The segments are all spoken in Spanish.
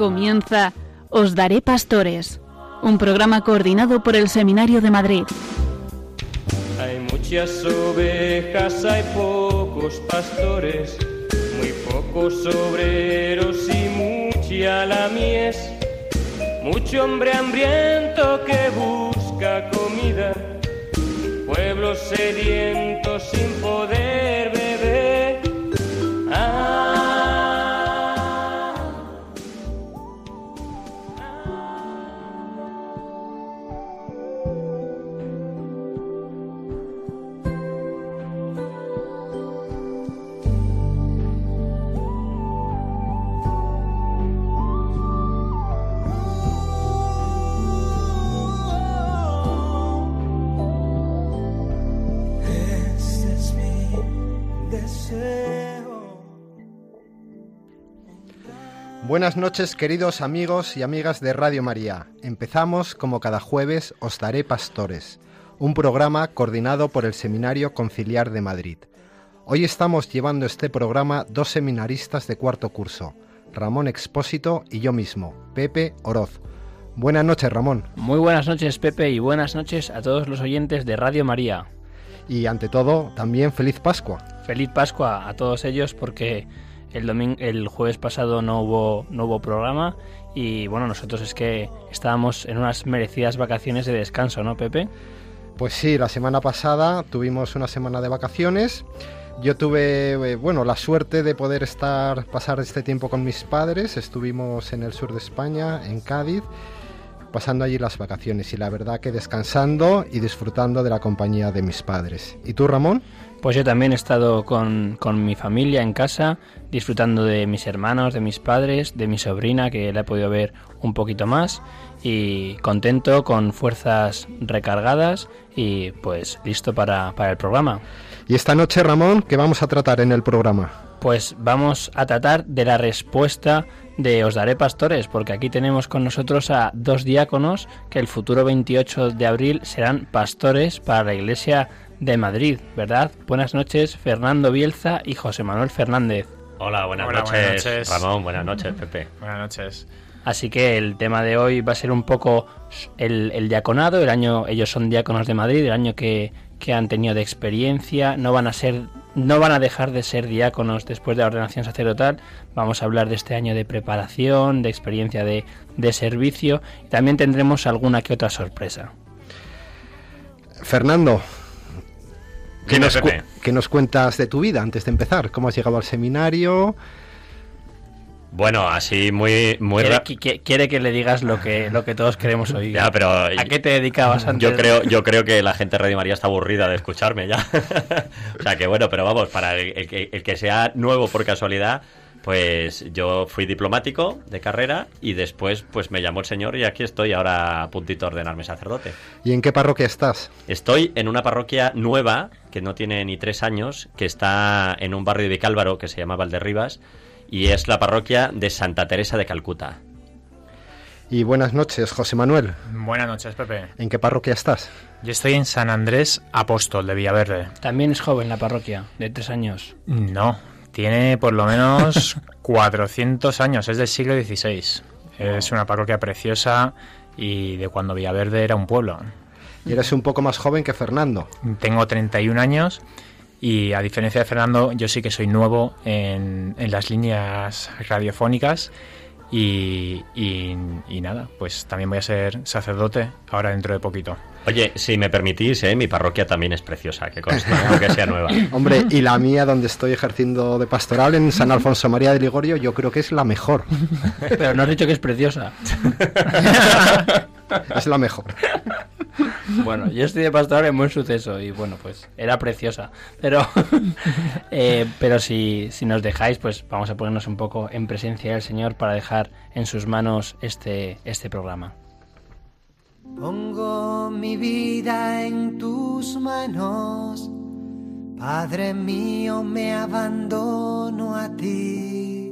Comienza Os Daré Pastores, un programa coordinado por el Seminario de Madrid. Hay muchas ovejas, hay pocos pastores, muy pocos obreros y mucha la mies. Mucho hombre hambriento que busca comida, pueblos sedientos sin poder beber. Buenas noches queridos amigos y amigas de Radio María. Empezamos como cada jueves Os Daré Pastores, un programa coordinado por el Seminario Conciliar de Madrid. Hoy estamos llevando este programa dos seminaristas de cuarto curso, Ramón Expósito y yo mismo, Pepe Oroz. Buenas noches Ramón. Muy buenas noches Pepe y buenas noches a todos los oyentes de Radio María. Y ante todo, también feliz Pascua. Feliz Pascua a todos ellos porque el domingo, el jueves pasado no hubo, no hubo programa y bueno, nosotros es que estábamos en unas merecidas vacaciones de descanso, ¿no, Pepe? Pues sí, la semana pasada tuvimos una semana de vacaciones. Yo tuve, eh, bueno, la suerte de poder estar, pasar este tiempo con mis padres. Estuvimos en el sur de España, en Cádiz, pasando allí las vacaciones y la verdad que descansando y disfrutando de la compañía de mis padres. ¿Y tú, Ramón? Pues yo también he estado con, con mi familia en casa, disfrutando de mis hermanos, de mis padres, de mi sobrina, que la he podido ver un poquito más, y contento, con fuerzas recargadas y pues listo para, para el programa. Y esta noche, Ramón, ¿qué vamos a tratar en el programa? Pues vamos a tratar de la respuesta de Os Daré Pastores, porque aquí tenemos con nosotros a dos diáconos que el futuro 28 de abril serán pastores para la Iglesia de Madrid, ¿verdad? Buenas noches, Fernando Bielza y José Manuel Fernández. Hola, buenas, Hola, noches, buenas noches. Ramón, buenas noches, Pepe. Buenas noches. Así que el tema de hoy va a ser un poco el, el diaconado, el año, ellos son diáconos de Madrid, el año que, que han tenido de experiencia, no van a ser, no van a dejar de ser diáconos después de la ordenación sacerdotal. Vamos a hablar de este año de preparación, de experiencia de, de servicio, y también tendremos alguna que otra sorpresa. Fernando, ¿qué nos, qué nos cuentas de tu vida antes de empezar? ¿Cómo has llegado al seminario? Bueno, así muy, muy Quiere, quiere que le digas lo que, lo que todos queremos oír. Ya, pero ¿A qué te dedicabas antes? yo creo, yo creo que la gente de Radio María está aburrida de escucharme ya. o sea que bueno, pero vamos, para el, el que, el que sea nuevo por casualidad, pues yo fui diplomático de carrera y después pues me llamó el señor y aquí estoy ahora a puntito de ordenarme sacerdote. ¿Y en qué parroquia estás? Estoy en una parroquia nueva, que no tiene ni tres años, que está en un barrio de Vicálvaro que se llama Valderribas, y es la parroquia de Santa Teresa de Calcuta. Y buenas noches, José Manuel. Buenas noches, Pepe. ¿En qué parroquia estás? Yo estoy en San Andrés Apóstol de Villaverde. También es joven la parroquia, de tres años. No, tiene por lo menos 400 años, es del siglo XVI. Es una parroquia preciosa y de cuando Villaverde era un pueblo. Y eres un poco más joven que Fernando. Tengo 31 años y a diferencia de Fernando, yo sí que soy nuevo en, en las líneas radiofónicas y, y- y nada, pues también voy a ser sacerdote ahora dentro de poquito. Oye, si me permitís, ¿eh? mi parroquia también es preciosa, que conste, aunque sea nueva. Hombre, y la mía, donde estoy ejerciendo de pastoral en San Alfonso María de Ligorio, yo creo que es la mejor. Pero no has dicho que es preciosa. Es la mejor. Bueno, yo estoy de pastoral en buen suceso y bueno, pues era preciosa. Pero, eh, pero si, si nos dejáis, pues vamos a ponernos un poco en presencia del Señor para dejar en sus manos este, este programa. Pongo mi vida en tus manos, Padre mío, me abandono a ti.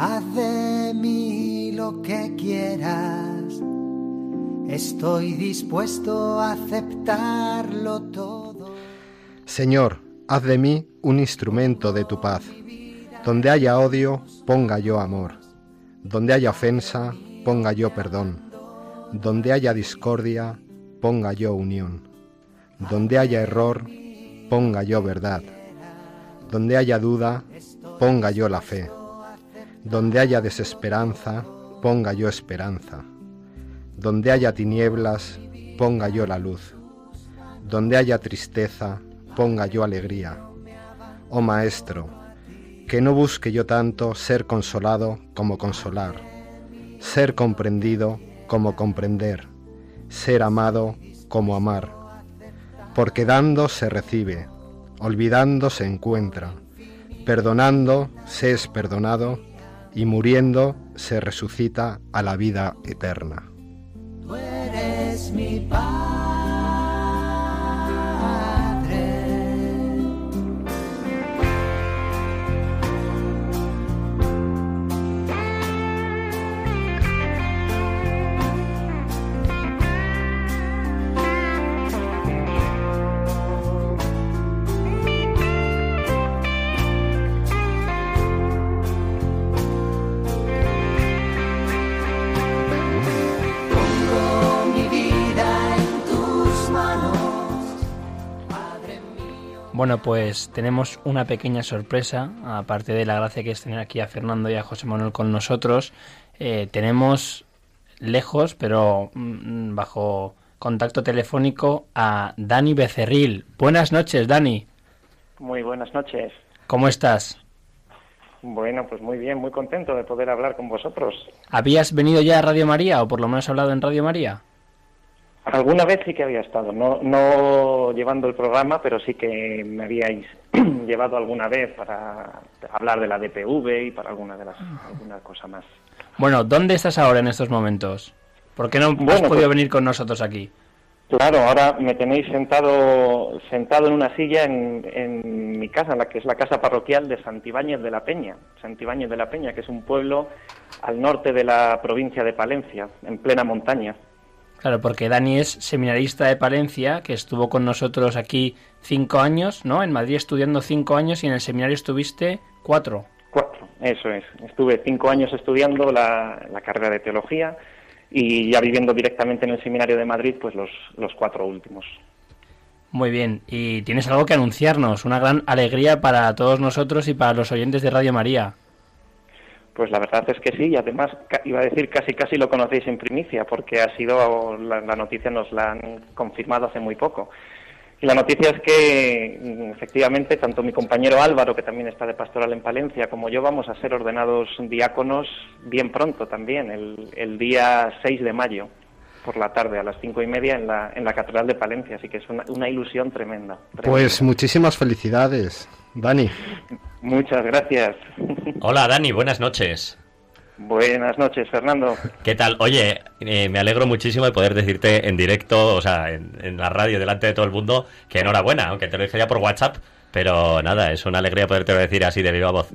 haz de mí lo que quieras. Estoy dispuesto a aceptarlo todo. Señor, haz de mí un instrumento de tu paz. Donde haya odio, ponga yo amor. Donde haya ofensa, ponga yo perdón. Donde haya discordia, ponga yo unión. Donde haya error, ponga yo verdad. Donde haya duda, ponga yo la fe. Donde haya desesperanza, ponga yo esperanza. Donde haya tinieblas, ponga yo la luz. Donde haya tristeza, ponga yo alegría. Oh Maestro, que no busque yo tanto ser consolado como consolar, ser comprendido como comprender, ser amado como amar. Porque dando se recibe, olvidando se encuentra, perdonando se es perdonado y muriendo se resucita a la vida eterna. Tú eres mi Bueno, pues tenemos una pequeña sorpresa, aparte de la gracia que es tener aquí a Fernando y a José Manuel con nosotros. eh, tenemos lejos, pero mm, bajo contacto telefónico, a Dani Becerril. Buenas noches, Dani. Muy buenas noches. ¿Cómo estás? Bueno, pues muy bien, muy contento de poder hablar con vosotros. ¿Habías venido ya a Radio María o por lo menos hablado en Radio María? Alguna vez sí que había estado, no, no llevando el programa, pero sí que me habíais llevado alguna vez para hablar de la DPV y para alguna de las alguna cosa más. Bueno, ¿dónde estás ahora en estos momentos? ¿Por qué no has Bueno, podido pues- venir con nosotros aquí? Claro, ahora me tenéis sentado sentado en una silla en, en mi casa, en la que es la casa parroquial de Santibáñez de la Peña, Santibáñez de la Peña, que es un pueblo al norte de la provincia de Palencia, en plena montaña. Claro, porque Dani es seminarista de Palencia, que estuvo con nosotros aquí cinco años, ¿no? En Madrid estudiando cinco años y en el seminario estuviste cuatro. Cuatro, eso es. Estuve cinco años estudiando la, la carrera de teología y ya viviendo directamente en el seminario de Madrid, pues los, los cuatro últimos. Muy bien, y tienes algo que anunciarnos, una gran alegría para todos nosotros y para los oyentes de Radio María. Pues la verdad es que sí, y además iba a decir casi casi lo conocéis en primicia, porque ha sido la, la noticia nos la han confirmado hace muy poco. Y la noticia es que mm, efectivamente tanto mi compañero Álvaro, que también está de pastoral en Palencia, como yo vamos a ser ordenados diáconos bien pronto también, el, día 6 de mayo, por la tarde, a las cinco y media en la, en la Catedral de Palencia. Así que es una, ilusión tremenda. Pues muchísimas felicidades, Dani. Muchas gracias. Hola Dani, buenas noches. Buenas noches, Fernando. ¿Qué tal? Oye, eh, me alegro muchísimo de poder decirte en directo, o sea, en, en la radio, delante de todo el mundo, que enhorabuena, aunque te lo dije ya por WhatsApp, pero nada, es una alegría poderte decir así de viva voz.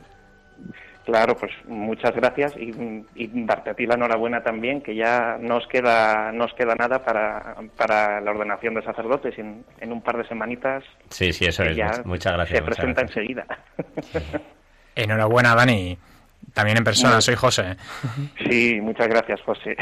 Claro, pues muchas gracias y, y darte a ti la enhorabuena también, que ya no os queda, no os queda nada para, para la ordenación de sacerdotes. En, en un par de semanitas Sí, sí, eso es. ya Muchas gracias. se muchas presenta gracias. enseguida. Enhorabuena, Dani. También en persona, soy José. sí, muchas gracias, José.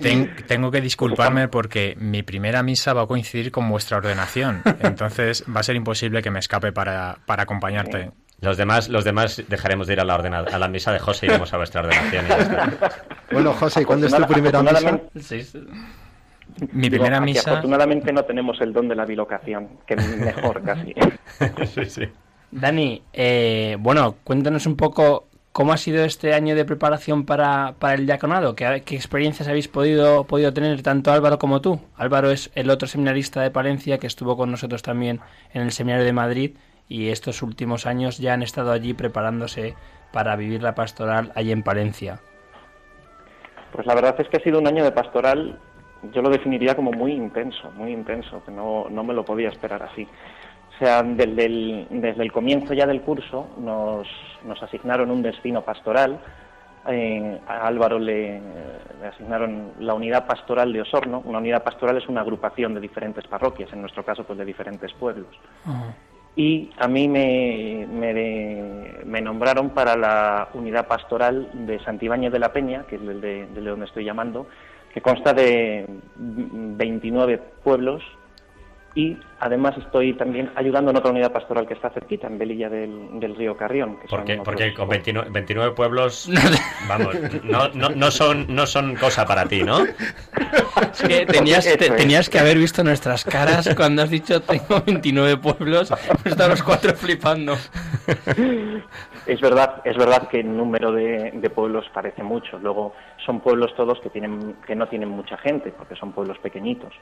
Ten- tengo que disculparme porque mi primera misa va a coincidir con vuestra ordenación. Entonces va a ser imposible que me escape para, para acompañarte. Los demás, los demás dejaremos de ir a la, ordena- a la misa de José y iremos a vuestra ordenación. y ya está. Bueno, José, ¿y cuándo es tu primera misa? afortunadamente- Sí, sí. Mi digo, primera misa... Afortunadamente no tenemos el don de la bilocación, que mejor casi. Sí, sí. Dani, eh, bueno, cuéntanos un poco cómo ha sido este año de preparación para, para el diaconado. ¿Qué, qué experiencias habéis podido, podido tener tanto Álvaro como tú? Álvaro es el otro seminarista de Palencia que estuvo con nosotros también en el seminario de Madrid y estos últimos años ya han estado allí preparándose para vivir la pastoral allí en Palencia. Pues la verdad es que ha sido un año de pastoral, yo lo definiría como muy intenso, muy intenso, que no, no me lo podía esperar así. O sea, desde el, desde el comienzo ya del curso nos, nos asignaron un destino pastoral eh, a Álvaro le, le asignaron la unidad pastoral de Osorno. Una unidad pastoral es una agrupación de diferentes parroquias, en nuestro caso pues de diferentes pueblos. Y a mí me, me, nombraron para la unidad pastoral de Santibáñez de la Peña, que es el de, de donde estoy llamando, que consta de 29 pueblos y además estoy también ayudando en otra unidad pastoral que está cerquita, en Velilla del, del río Carrión. Que Porque, otros- porque con 29, 29 pueblos, vamos, no, no, no, son, no son cosa para ti, ¿no? Es que tenías, te- tenías que haber visto nuestras caras cuando has dicho tengo 29 pueblos. Están los cuatro flipando. Es verdad, es verdad que el número de, pueblos parece mucho. Luego son pueblos todos que tienen que no tienen mucha gente, porque son pueblos pequeñitos.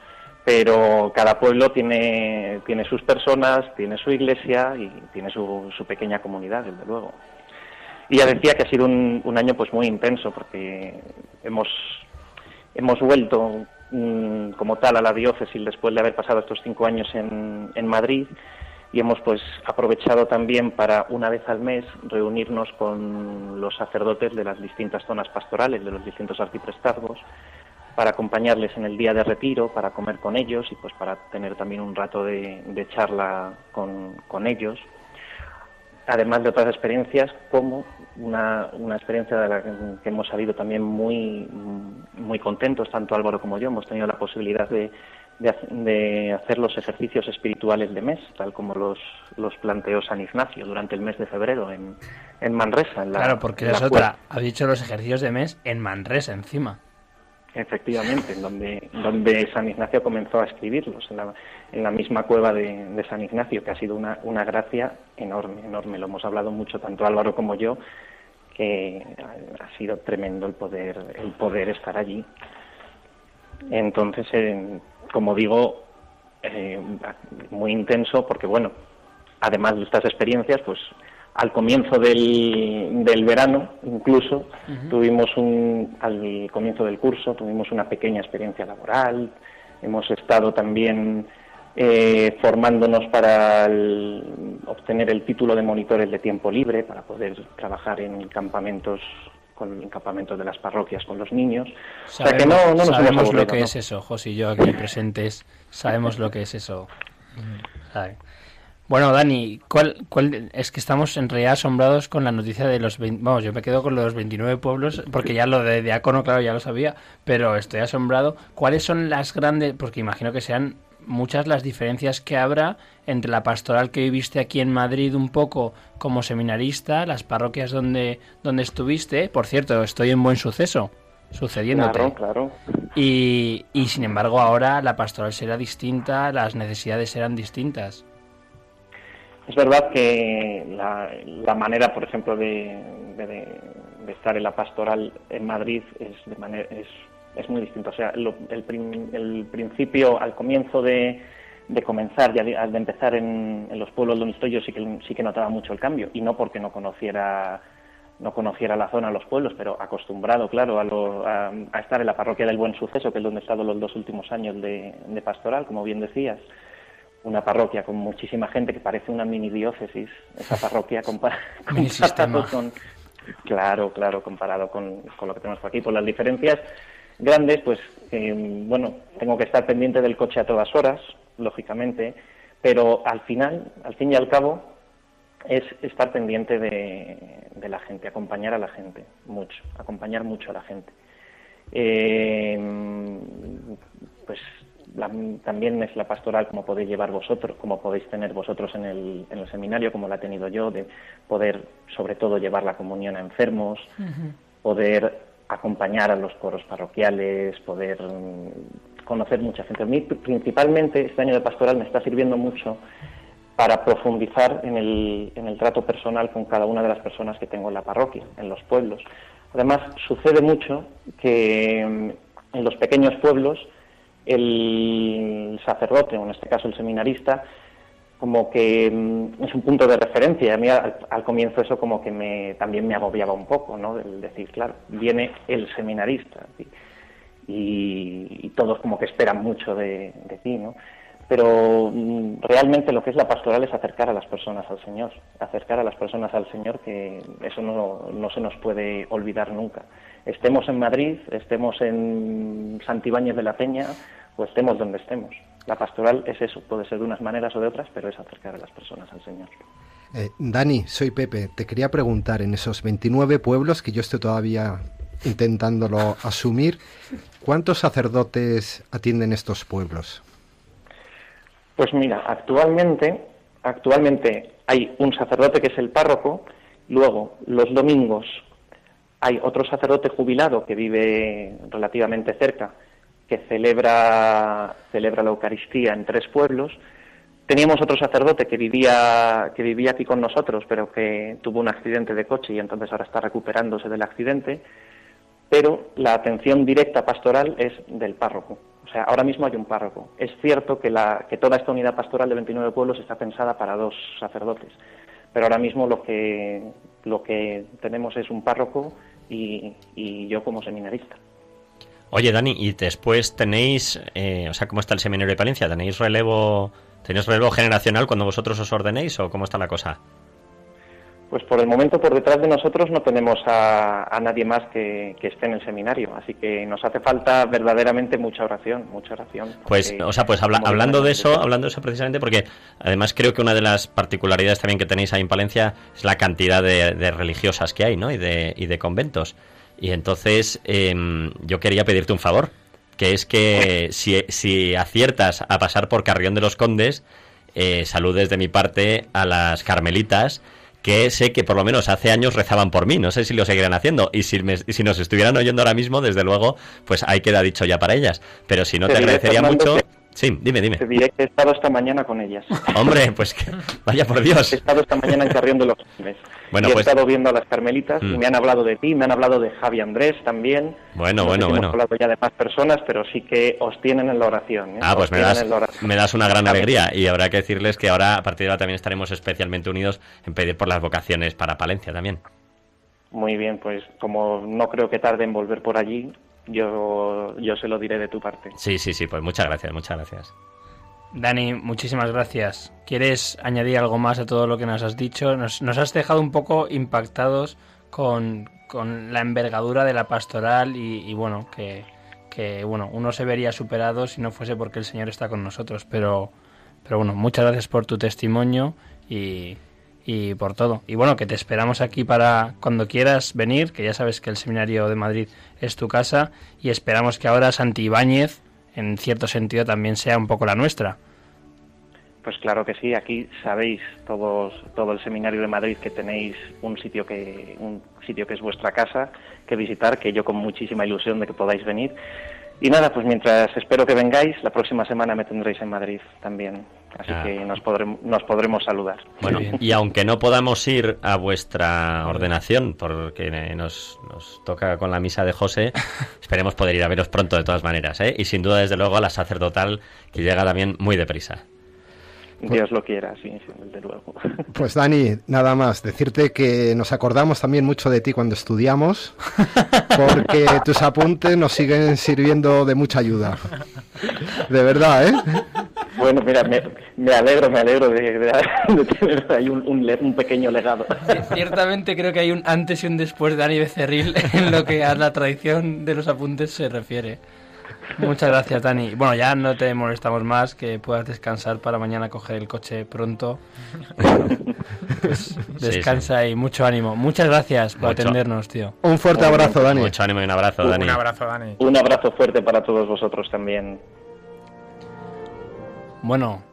Pero cada pueblo tiene tiene sus personas, tiene su iglesia y tiene su, su pequeña comunidad, desde luego. Y ya decía que ha sido un, un año pues muy intenso porque hemos hemos vuelto mm, como tal a la diócesis después de haber pasado estos cinco años en, en Madrid y hemos pues aprovechado también para una vez al mes reunirnos con los sacerdotes de las distintas zonas pastorales de los distintos arciprestazgos para acompañarles en el día de retiro, para comer con ellos y pues para tener también un rato de, charla con, con ellos. Además de otras experiencias como una, una experiencia de la que hemos salido también muy, muy contentos, tanto Álvaro como yo, hemos tenido la posibilidad de, de, de hacer los ejercicios espirituales de mes, tal como los, los planteó San Ignacio durante el mes de febrero en, en Manresa. En la, Claro, porque en la es otra. Ha dicho los ejercicios de mes en Manresa encima. Efectivamente, en donde, donde San Ignacio comenzó a escribirlos, en la, en la misma cueva de, de San Ignacio, que ha sido una, una gracia enorme, enorme. Lo hemos hablado mucho tanto Álvaro como yo, que ha, sido tremendo el poder, el poder estar allí. Entonces, eh, como digo, eh, muy intenso, porque bueno, además de estas experiencias, pues al comienzo del, del verano, incluso, tuvimos un, al comienzo del curso, tuvimos una pequeña experiencia laboral, hemos estado también eh, formándonos para el- obtener el título de monitores de tiempo libre, para poder trabajar en campamentos con en campamentos de las parroquias con los niños. o sea que no, no nos hemos sabemos aburrido, lo que ¿no? es eso, José y yo aquí presentes, sabemos lo que es eso. ¿Sabe? Bueno, Dani, ¿cuál, cuál, es que estamos en realidad asombrados con la noticia de los 20, vamos, yo me quedo con los 29 pueblos, porque ya lo de diácono, claro, ya lo sabía, pero estoy asombrado. ¿Cuáles son las grandes, porque imagino que sean muchas las diferencias que habrá entre la pastoral que viviste aquí en Madrid un poco como seminarista, las parroquias donde, donde estuviste, por cierto, estoy en buen suceso, sucediéndote. Claro, claro. Y, y sin embargo ahora la pastoral será distinta, las necesidades serán distintas. Es verdad que la, la manera, por ejemplo, de, de- de estar en la pastoral en Madrid es, de manera, es, es muy distinto. O sea, lo- el, prin- el principio, al comienzo de, de comenzar, ya de, de empezar en, en los pueblos donde estoy, yo sí que, sí que notaba mucho el cambio. Y no porque no conociera no conociera la zona, los pueblos, pero acostumbrado, claro, a, lo- a- a estar en la parroquia del Buen Suceso, que es donde he estado los dos últimos años de, de pastoral, como bien decías una parroquia con muchísima gente que parece una mini diócesis, esa parroquia compa- Mini sistema. comparado con claro, claro, comparado con, con lo que tenemos por aquí. Por las diferencias grandes, pues eh, bueno, tengo que estar pendiente del coche a todas horas, lógicamente, pero al final, al fin y al cabo, es estar pendiente de, de la gente, acompañar a la gente, mucho, acompañar mucho a la gente. Eh, pues la- también es la pastoral como podéis llevar vosotros, como podéis tener vosotros en el, en el seminario, como la he tenido yo, de poder sobre todo llevar la comunión a enfermos, poder acompañar a los coros parroquiales, poder mm, conocer mucha gente. A mí principalmente este año de pastoral me está sirviendo mucho para profundizar en el, en el trato personal con cada una de las personas que tengo en la parroquia, en los pueblos. Además, sucede mucho que mm, en los pequeños pueblos el sacerdote, o en este caso el seminarista, como que mm, es un punto de referencia. A mí al, al comienzo eso como que me, también me agobiaba un poco, ¿no? El decir, claro, viene el seminarista y, y- todos como que esperan mucho de, de ti, ¿no? pero mm, realmente lo que es la pastoral es acercar a las personas al Señor, acercar a las personas al Señor, que eso no, no se nos puede olvidar nunca. Estemos en Madrid, estemos en Santibáñez de la Peña o estemos donde estemos. La pastoral es eso, puede ser de unas maneras o de otras, pero es acercar a las personas al Señor. Eh, Dani, soy Pepe. Te quería preguntar, en esos 29 pueblos que yo estoy todavía intentándolo asumir, ¿cuántos sacerdotes atienden estos pueblos? Pues mira, actualmente, actualmente hay un sacerdote que es el párroco, luego los domingos hay otro sacerdote jubilado que vive relativamente cerca, que celebra, celebra la Eucaristía en tres pueblos. Teníamos otro sacerdote que vivía, que vivía aquí con nosotros, pero que tuvo un accidente de coche y entonces ahora está recuperándose del accidente. Pero la atención directa pastoral es del párroco. O sea, ahora mismo hay un párroco. Es cierto que, la, que toda esta unidad pastoral de 29 pueblos está pensada para dos sacerdotes, pero ahora mismo lo que, lo que tenemos es un párroco y, y yo como seminarista. Oye, Dani, y después tenéis, eh, o sea, ¿cómo está el seminario de Palencia? ¿Tenéis relevo, tenéis relevo generacional cuando vosotros os ordenéis o cómo está la cosa? Pues por el momento por detrás de nosotros no tenemos a, a nadie más que, que, esté en el seminario, así que nos hace falta verdaderamente mucha oración, mucha oración. Pues, o sea, pues habla, hablando de eso, hablando de eso precisamente, porque además creo que una de las particularidades también que tenéis ahí en Palencia es la cantidad de, de religiosas que hay, ¿no? Y de, y de conventos. Y entonces eh, yo quería pedirte un favor, que es que si, si aciertas a pasar por Carrión de los Condes, eh, saludes de mi parte a las carmelitas que sé que por lo menos hace años rezaban por mí, no sé si lo seguirán haciendo, y si, me, si nos estuvieran oyendo ahora mismo, desde luego, pues ahí queda dicho ya para ellas, pero si no te, te agradecería mucho... sí, dime, dime. Te diré que he estado esta mañana con ellas. Hombre, pues que, vaya por Dios. He estado esta mañana en Carrión de los Condes. Bueno, y pues, he estado viendo a las carmelitas mm. y me han hablado de ti, me han hablado de Javi Andrés también. Bueno, no bueno, bueno. Hemos hablado ya de más personas, pero sí que os tienen en la oración. ¿eh? Ah, pues me das, me das, una gran alegría y habrá que decirles que ahora a partir de ahora también estaremos especialmente unidos en pedir por las vocaciones para Palencia también. Muy bien, pues como no creo que tarde en volver por allí, yo, yo se lo diré de tu parte. Sí, sí, sí, pues muchas gracias, muchas gracias. Dani, muchísimas gracias. ¿Quieres añadir algo más a todo lo que nos has dicho? Nos, nos has dejado un poco impactados con, con la envergadura de la pastoral y, y bueno, que, que, bueno, uno se vería superado si no fuese porque el Señor está con nosotros. Pero, pero bueno, muchas gracias por tu testimonio y, y por todo. Y bueno, que te esperamos aquí para cuando quieras venir, que ya sabes que el Seminario de Madrid es tu casa y esperamos que ahora Santibáñez en cierto sentido también sea un poco la nuestra. Pues claro que sí, aquí sabéis todos todo el seminario de Madrid que tenéis un sitio que un sitio que es vuestra casa que visitar, que yo con muchísima ilusión de que podáis venir. Y nada, pues mientras espero que vengáis, la próxima semana me tendréis en Madrid también. Así ah. que nos podremos, nos podremos saludar. Bueno, y aunque no podamos ir a vuestra ordenación, porque nos, nos toca con la misa de José, esperemos poder ir a veros pronto de todas maneras. ¿eh? Y sin duda, desde luego, a la sacerdotal, que llega también muy deprisa. Dios lo quiera, sí, sí, desde luego. Pues Dani, nada más, decirte que nos acordamos también mucho de ti cuando estudiamos, porque tus apuntes nos siguen sirviendo de mucha ayuda. De verdad, ¿eh? Bueno, mira, me, me alegro, me alegro de, de, de tener ahí un, un, un, pequeño legado. Ciertamente creo que hay un antes y un después de Dani Becerril en lo que a la tradición de los apuntes se refiere. Muchas gracias, Dani. Bueno, ya no te molestamos más, que puedas descansar para mañana coger el coche pronto. Pues descansa sí, sí. y mucho ánimo. Muchas gracias por mucho. atendernos, tío. Un fuerte abrazo, Dani. Mucho ánimo y un abrazo, Dani. Un abrazo, Dani. Un abrazo fuerte para todos vosotros también. Bueno,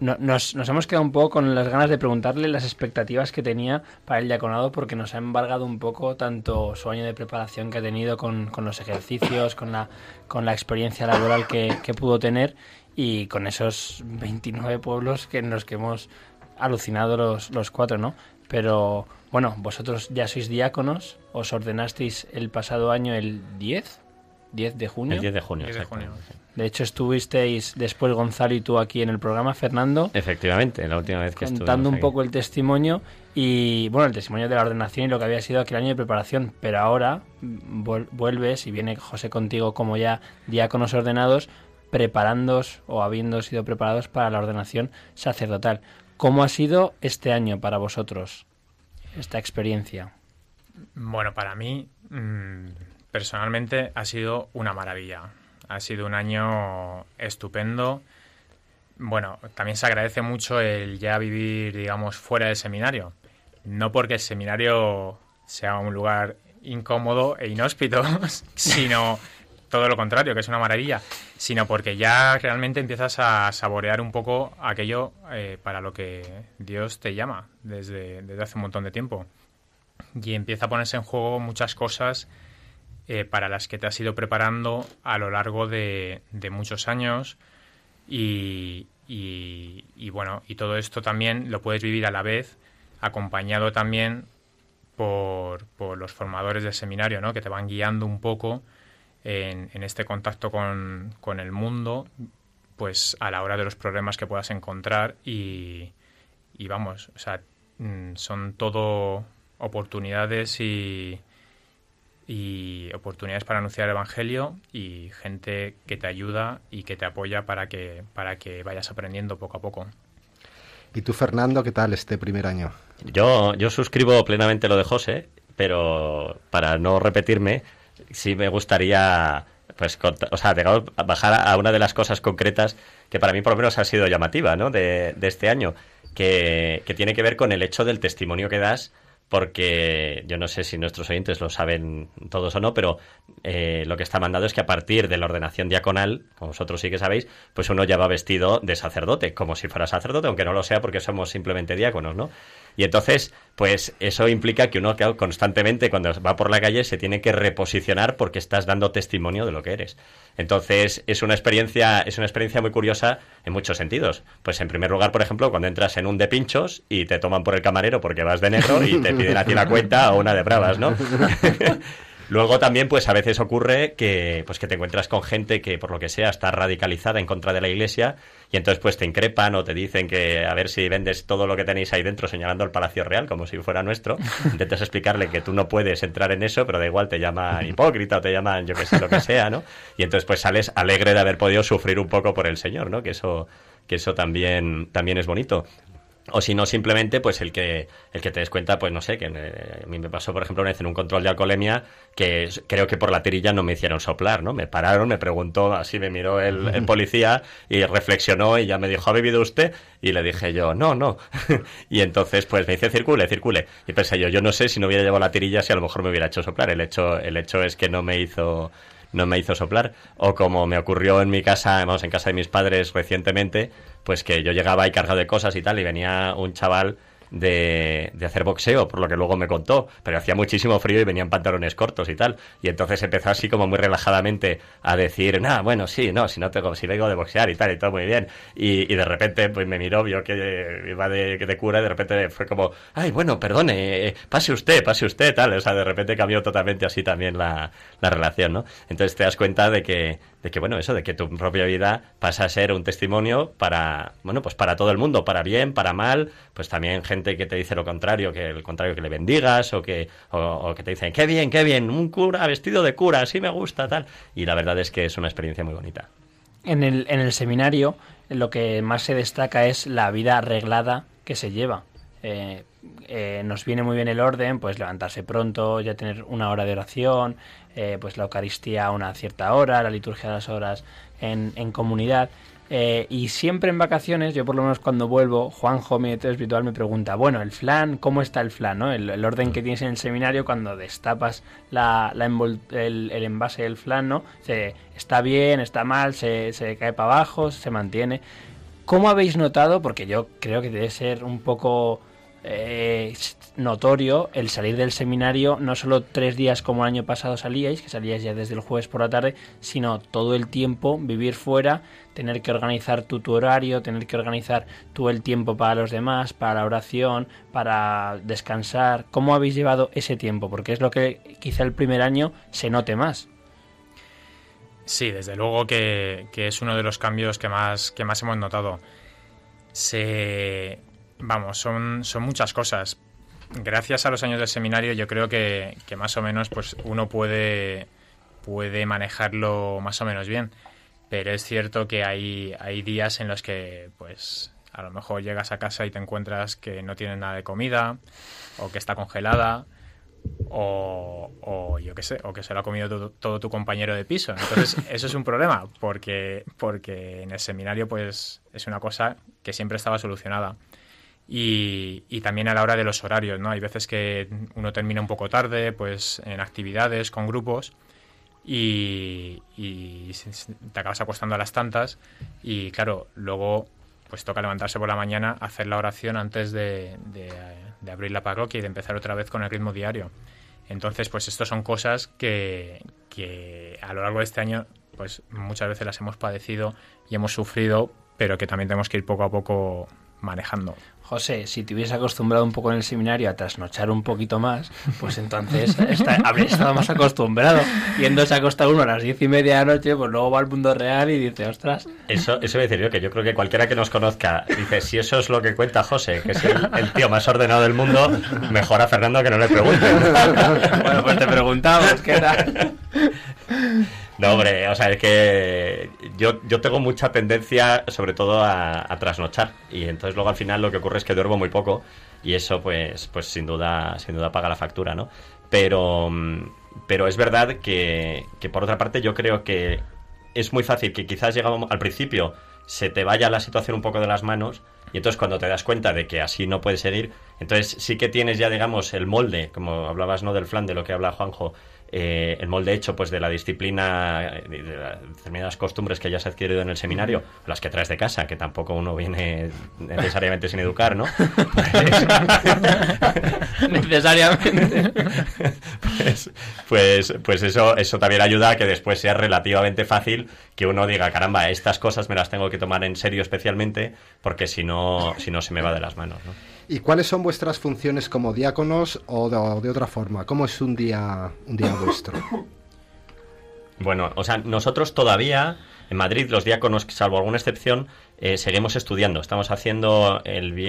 no, nos, nos, hemos quedado un poco con las ganas de preguntarle las expectativas que tenía para el diaconado porque nos ha embargado un poco tanto su año de preparación que ha tenido con, con los ejercicios, con la, con la experiencia laboral que, que, pudo tener y con esos 29 pueblos que en los que hemos alucinado los, los cuatro, ¿no? Pero bueno, vosotros ya sois diáconos, os ordenasteis el pasado año el 10, 10 de junio. El 10 de junio, 10 de junio. De hecho, estuvisteis después Gonzalo y tú aquí en el programa, Fernando. Efectivamente, la última vez que Contando un poco el testimonio y, bueno, el testimonio de la ordenación y lo que había sido aquel año de preparación. Pero ahora vuelves y viene José contigo como ya diáconos ordenados, preparándos o habiendo sido preparados para la ordenación sacerdotal. ¿Cómo ha sido este año para vosotros, esta experiencia? Bueno, para mí, mm, personalmente, ha sido una maravilla. Ha sido un año estupendo. Bueno, también se agradece mucho el ya vivir, digamos, fuera del seminario. No porque el seminario sea un lugar incómodo e inhóspito, sino todo lo contrario, que es una maravilla, sino porque ya realmente empiezas a saborear un poco aquello eh, para lo que Dios te llama desde, desde, hace un montón de tiempo. Y empieza a ponerse en juego muchas cosas eh, para las que te has ido preparando a lo largo de, muchos años y, y, y, bueno, y todo esto también lo puedes vivir a la vez acompañado también por, por los formadores del seminario, ¿no? que te van guiando un poco en, este contacto con, el mundo, pues a la hora de los problemas que puedas encontrar y, vamos, o sea, mm, son todo oportunidades y, y oportunidades para anunciar el evangelio y gente que te ayuda y que te apoya para que para que vayas aprendiendo poco a poco. ¿Y tú, Fernando, qué tal este primer año? Yo, yo suscribo plenamente lo de José, pero para no repetirme, sí me gustaría pues o sea, bajar a una de las cosas concretas que para mí por lo menos ha sido llamativa ¿no? de, de este año, que, que, tiene que ver con el hecho del testimonio que das porque yo no sé si nuestros oyentes lo saben todos o no, pero eh, lo que está mandado es que a partir de la ordenación diaconal, como vosotros sí que sabéis, pues uno ya va vestido de sacerdote, como si fuera sacerdote, aunque no lo sea porque somos simplemente diáconos, ¿no? Y entonces, pues eso implica que uno constantemente cuando va por la calle se tiene que reposicionar porque estás dando testimonio de lo que eres. Entonces, es una experiencia, es una experiencia muy curiosa en muchos sentidos. Pues en primer lugar, por ejemplo, cuando entras en un de pinchos y te toman por el camarero porque vas de negro y te piden a ti la cuenta o una de bravas, ¿no? Luego también, pues a veces ocurre que, pues que te encuentras con gente que, por lo que sea, está radicalizada en contra de la iglesia y entonces pues te increpan o te dicen que a ver si vendes todo lo que tenéis ahí dentro señalando el Palacio Real como si fuera nuestro. Intentas explicarle que tú no puedes entrar en eso, pero da igual, te llaman hipócrita o te llaman yo que sé, lo que sea, ¿no? Y entonces pues sales alegre de haber podido sufrir un poco por el Señor, ¿no? Que eso que eso también, también es bonito o si no simplemente pues el que el que te des cuenta pues no sé que eh, a mí me pasó por ejemplo una vez en un control de alcoholemia que creo que por la tirilla no me hicieron soplar no me pararon me preguntó así me miró el, policía y reflexionó y ya me dijo ha bebido usted y le dije yo no no. Y entonces pues me dice circule circule. Y pensé yo yo no sé si no hubiera llevado la tirilla si a lo mejor me hubiera hecho soplar. El hecho el hecho es que no me hizo no me hizo soplar. O como me ocurrió en mi casa, vamos, en casa de mis padres recientemente, pues que yo llegaba ahí cargado de cosas y tal, y venía un chaval de, de, hacer boxeo, por lo que luego me contó, pero hacía muchísimo frío y venían pantalones cortos y tal. Y entonces empezó así como muy relajadamente a decir, nada, bueno, sí, no, si no tengo, si vengo de boxear y tal, y todo muy bien. Y, y de repente pues me miró, vio que iba de, de, cura y de repente fue como, ay, bueno, perdone, eh, pase usted, pase usted, tal. O sea, de repente cambió totalmente así también la, la relación, ¿no? Entonces te das cuenta de que, de que bueno, eso, de que tu propia vida pasa a ser un testimonio para, bueno, pues para todo el mundo, para bien, para mal, pues también gente que te dice lo contrario, que el contrario que le bendigas, o que, o, que te dicen, qué bien, qué bien, un cura vestido de cura, así me gusta, tal. Y la verdad es que es una experiencia muy bonita. En el, en el seminario lo que más se destaca es la vida arreglada que se lleva. Eh, eh, nos viene muy bien el orden, pues levantarse pronto, ya tener una hora de oración, eh, pues la Eucaristía a una cierta hora, la liturgia a las horas en, en comunidad. Eh, y siempre en vacaciones, yo por lo menos cuando vuelvo, Juanjo, mi director espiritual, me pregunta, bueno, el flan, ¿cómo está el flan? ¿no? El, orden que tienes en el seminario cuando destapas la, la el, el, envase del flan, ¿no? Se, está bien, está mal, se, se cae para abajo, se mantiene. ¿Cómo habéis notado? Porque yo creo que debe ser un poco eh, notorio el salir del seminario, no solo tres días como el año pasado salíais, que salíais ya desde el jueves por la tarde, sino todo el tiempo vivir fuera, tener que organizar tu, tu horario, tener que organizar tú el tiempo para los demás, para la oración, para descansar. ¿Cómo habéis llevado ese tiempo? Porque es lo que quizá el primer año se note más. Sí, desde luego que, que es uno de los cambios que más, que más hemos notado. Se, Vamos, son, son muchas cosas. Gracias a los años del seminario yo creo que, más o menos pues uno puede, puede manejarlo más o menos bien. pero es cierto que hay, hay días en los que, pues, a lo mejor llegas a casa y te encuentras que no tienes nada de comida, o que está congelada, o, o yo qué sé, o que se lo ha comido todo, todo tu compañero de piso. Entonces, eso es un problema, porque, porque en el seminario, pues, es una cosa que siempre estaba solucionada. Y, también a la hora de los horarios, ¿no? Hay veces que uno termina un poco tarde, pues en actividades, con grupos, y, y te acabas acostando a las tantas y claro, luego pues toca levantarse por la mañana, hacer la oración antes de abrir la parroquia y de empezar otra vez con el ritmo diario. Entonces, pues estas son cosas que, que a lo largo de este año pues muchas veces las hemos padecido y hemos sufrido, pero que también tenemos que ir poco a poco manejando. José, si te hubieses acostumbrado un poco en el seminario a trasnochar un poquito más, pues entonces está, habrías estado más acostumbrado. Yéndose a acostar uno a las diez y media de la noche, pues luego va al mundo real y dice, ostras. Eso, eso voy a decir yo, que yo creo que cualquiera que nos conozca dice, si eso es lo que cuenta José, que es el, el tío más ordenado del mundo, mejor a Fernando que no le pregunte. bueno, pues te preguntamos, ¿qué era? No, hombre, o sea, es que yo, yo tengo mucha tendencia, sobre todo, a, a, trasnochar. Y entonces luego al final lo que ocurre es que duermo muy poco. Y eso, pues, pues sin duda, sin duda paga la factura, ¿no? Pero, pero es verdad que, que por otra parte yo creo que es muy fácil que quizás llegamos al principio se te vaya la situación un poco de las manos y entonces cuando te das cuenta de que así no puedes seguir, entonces sí que tienes ya digamos el molde, como hablabas no del flan de lo que habla Juanjo, eh, el molde hecho pues de la disciplina, de, de las determinadas costumbres que ya has adquirido en el seminario, las que traes de casa, que tampoco uno viene necesariamente sin educar, ¿no? Pues, necesariamente. Pues, pues, pues, eso, eso también ayuda a que después sea relativamente fácil que uno diga, caramba, estas cosas me las tengo que tomar en serio especialmente, porque si no, si no se me va de las manos, ¿no? ¿Y cuáles son vuestras funciones como diáconos o de, otra forma? ¿Cómo es un día, un día vuestro? Bueno, o sea, nosotros todavía en Madrid, los diáconos, salvo alguna excepción, eh, seguimos estudiando. Estamos haciendo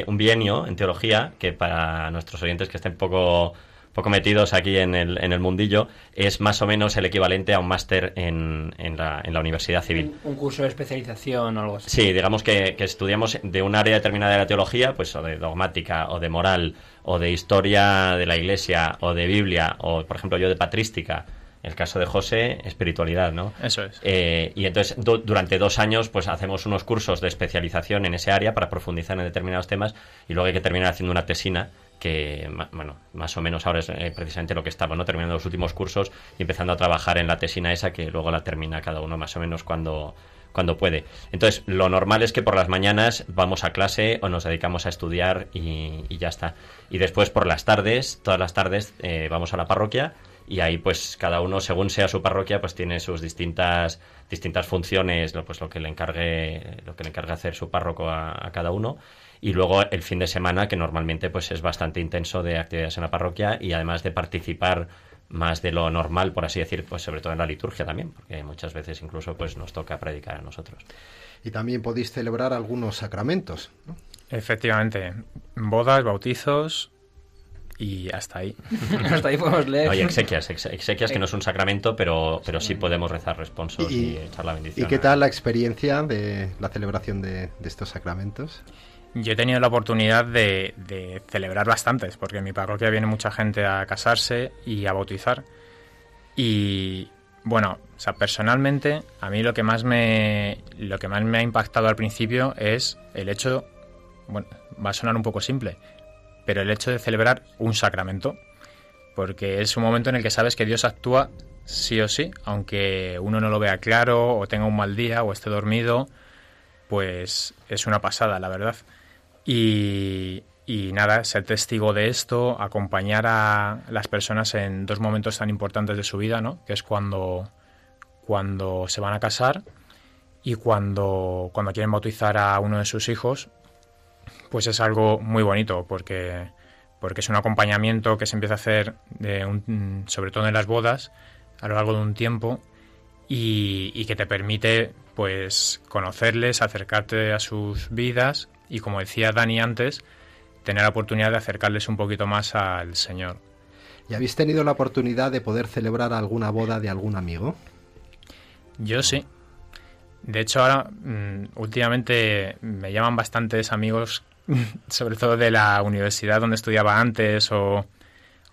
un bienio en teología, que para nuestros oyentes que estén poco poco metidos aquí en el, en el mundillo, es más o menos el equivalente a un máster en, en, la, en la Universidad Civil. Un, un, curso de especialización o algo así. Sí, digamos que, que, estudiamos de un área determinada de la teología, pues o de dogmática, o de moral, o de historia de la Iglesia, o de Biblia, o por ejemplo yo de patrística. El caso de José, espiritualidad, ¿no? Eso es. Eh, y entonces, do, durante dos años, pues hacemos unos cursos de especialización en ese área para profundizar en determinados temas y luego hay que terminar haciendo una tesina que, bueno, más o menos ahora es eh, precisamente lo que estamos, ¿no? Terminando los últimos cursos y empezando a trabajar en la tesina esa que luego la termina cada uno más o menos cuando, cuando puede. Entonces, lo normal es que por las mañanas vamos a clase o nos dedicamos a estudiar y, ya está. Y después por las tardes, todas las tardes eh, vamos a la parroquia y ahí pues cada uno según sea su parroquia pues tiene sus distintas distintas funciones pues lo que le encargue lo que le encargue hacer su párroco a cada uno y luego el fin de semana que normalmente pues es bastante intenso de actividades en la parroquia y además de participar más de lo normal por así decir pues sobre todo en la liturgia también porque muchas veces incluso pues nos toca predicar a nosotros y también podéis celebrar algunos sacramentos ¿no? efectivamente bodas bautizos y hasta ahí. hasta ahí podemos leer. Hay exequias, ex exequias que no es un sacramento, pero, pero sí podemos rezar responsos y, y echar la bendición. ¿Y qué tal la experiencia de la celebración de, de estos sacramentos? Yo he tenido la oportunidad de, celebrar bastantes, porque en mi parroquia viene mucha gente a casarse y a bautizar. Y bueno, o sea, personalmente, a mí lo que más me, lo que más me ha impactado al principio es el hecho, bueno, va a sonar un poco simple, pero el hecho de celebrar un sacramento, porque es un momento en el que sabes que Dios actúa sí o sí, aunque uno no lo vea claro o tenga un mal día o esté dormido, pues es una pasada, la verdad. Y, nada, ser testigo de esto, acompañar a las personas en dos momentos tan importantes de su vida, ¿no? Que es cuando, cuando se van a casar y cuando, cuando quieren bautizar a uno de sus hijos, pues es algo muy bonito porque, porque es un acompañamiento que se empieza a hacer de un, sobre todo en las bodas a lo largo de un tiempo y, y, que te permite pues conocerles, acercarte a sus vidas y como decía Dani antes, tener la oportunidad de acercarles un poquito más al Señor. ¿Y habéis tenido la oportunidad de poder celebrar alguna boda de algún amigo? Yo sí. De hecho, ahora mm, últimamente me llaman bastantes amigos, sobre todo de la universidad donde estudiaba antes o,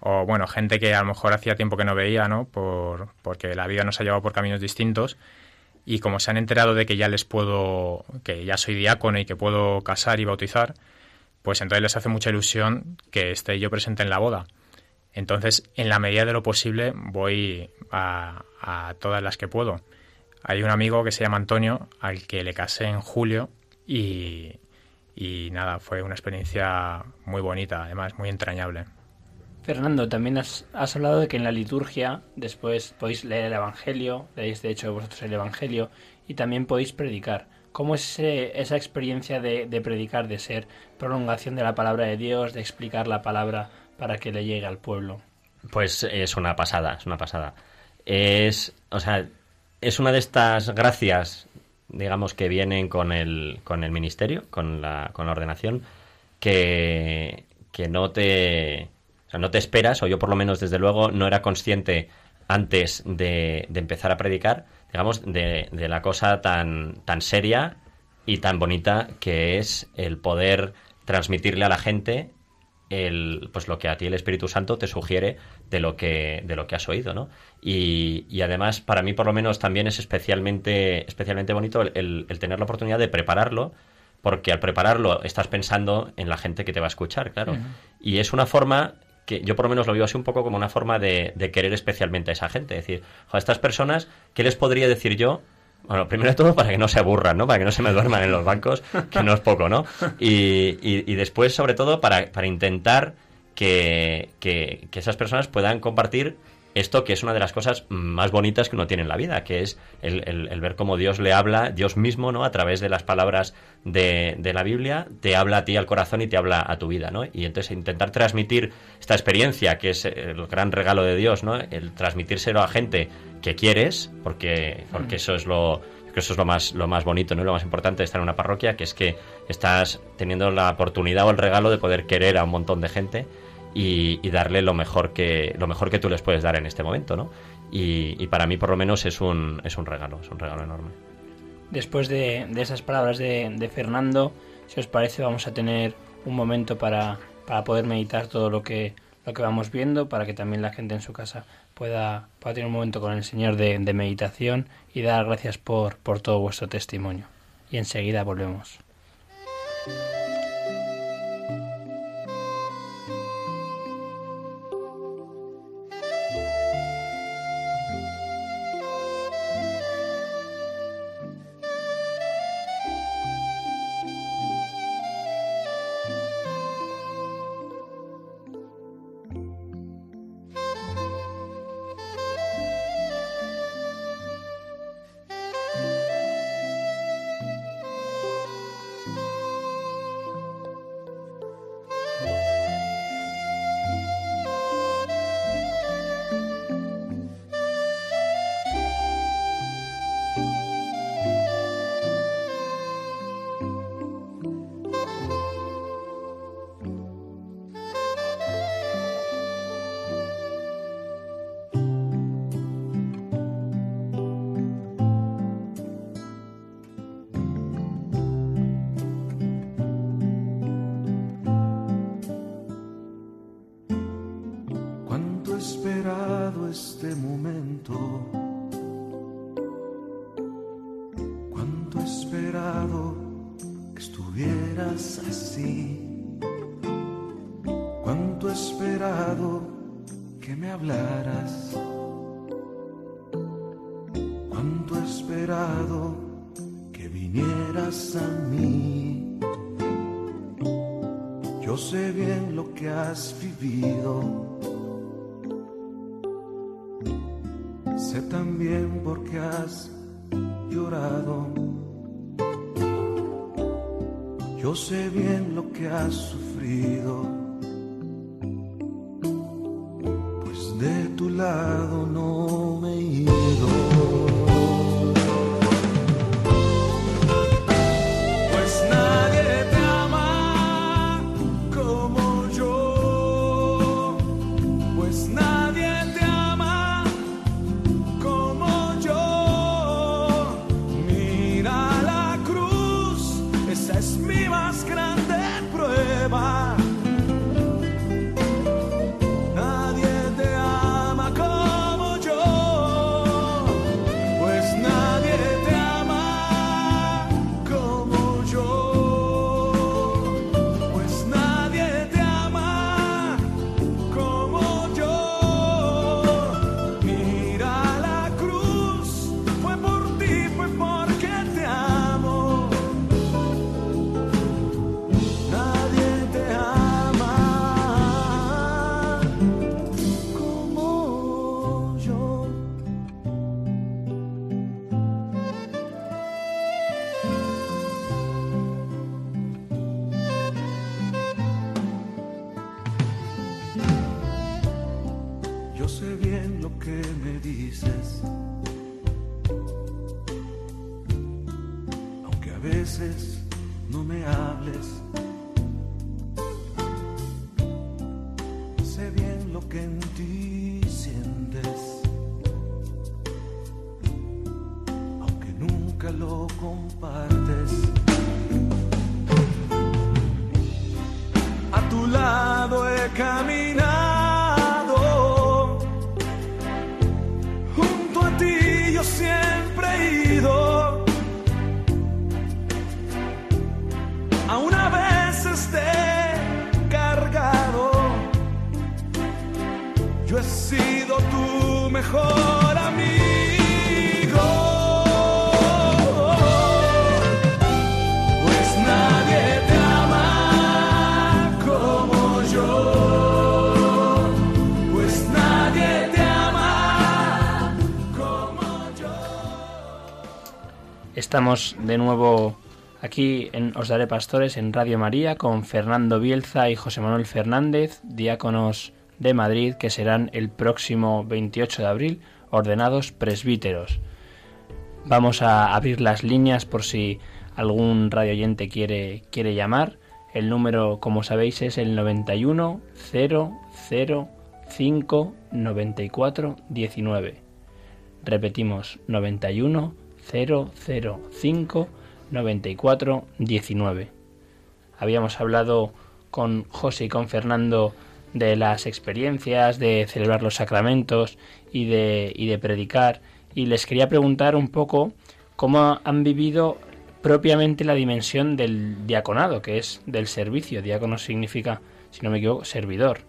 o, bueno, gente que a lo mejor hacía tiempo que no veía, ¿no? Por, porque la vida nos ha llevado por caminos distintos y como se han enterado de que ya les puedo, que ya soy diácono y que puedo casar y bautizar, pues entonces les hace mucha ilusión que esté yo presente en la boda. Entonces, en la medida de lo posible, voy a, a todas las que puedo. Hay un amigo que se llama Antonio, al que le casé en julio y, y nada, fue una experiencia muy bonita, además muy entrañable. Fernando, también has, has, hablado de que en la liturgia después podéis leer el Evangelio, leéis de hecho vosotros el Evangelio y también podéis predicar. ¿Cómo es esa experiencia de, de, predicar, de ser prolongación de la palabra de Dios, de explicar la palabra para que le llegue al pueblo? Pues es una pasada, es una pasada. Es, o sea, es una de estas gracias, digamos, que vienen con el, con el ministerio, con la, con la ordenación, que, que no te no te esperas, o yo por lo menos desde luego no era consciente antes de, de empezar a predicar, digamos, de, de, la cosa tan, tan seria y tan bonita que es el poder transmitirle a la gente el, pues lo que a ti el Espíritu Santo te sugiere de lo que, de lo que has oído, ¿no? Y, y además, para mí por lo menos también es especialmente, especialmente bonito el, el tener la oportunidad de prepararlo, porque al prepararlo estás pensando en la gente que te va a escuchar, claro. Uh -huh. Y es una forma que yo por lo menos lo vivo así un poco como una forma de, de querer especialmente a esa gente. Es decir, a estas personas, ¿qué les podría decir yo? Bueno, primero de todo para que no se aburran, ¿no? Para que no se me duerman en los bancos, que no es poco, ¿no? Y, y, y después, sobre todo, para, para intentar que, que, que esas personas puedan compartir esto que es una de las cosas más bonitas que uno tiene en la vida, que es el, ver cómo Dios le habla, Dios mismo, ¿no? A través de las palabras de, de, la Biblia, te habla a ti al corazón y te habla a tu vida, ¿no? Y entonces intentar transmitir esta experiencia, que es el gran regalo de Dios, ¿no? El transmitírselo a gente que quieres, porque, porque eso es lo, que eso es lo más, lo más bonito, ¿no? Lo más importante de estar en una parroquia, que es que estás teniendo la oportunidad o el regalo de poder querer a un montón de gente y, darle lo mejor que lo mejor que tú les puedes dar en este momento, ¿no? Y, y para mí por lo menos es un, es un regalo, es un regalo enorme. Después de, de esas palabras de, de, Fernando, si os parece vamos a tener un momento para, para poder meditar todo lo que, lo que vamos viendo, para que también la gente en su casa pueda, pueda tener un momento con el Señor de, de meditación y dar gracias por, por todo vuestro testimonio. Y enseguida volvemos. Yo sé bien lo que has vivido. sé también porque has llorado. Yo sé bien lo que has sufrido, pues de tu lado que en ti sientes, aunque nunca lo compartes. Amigo. Pues nadie te ama como yo. Pues nadie te ama como yo. Estamos de nuevo aquí en Os Daré Pastores en Radio María con Fernando Bielza y José Manuel Fernández, diáconos de Madrid, que serán el próximo 28 de abril ordenados presbíteros. Vamos a abrir las líneas por si algún radio oyente quiere, quiere llamar. El número, como sabéis, es el 91 005 94 19. Repetimos, 91 005 94 19. Habíamos hablado con José y con Fernando de las experiencias, de celebrar los sacramentos y de, y de predicar. Y les quería preguntar un poco cómo han vivido propiamente la dimensión del diaconado, que es del servicio. Diácono significa, si no me equivoco, servidor.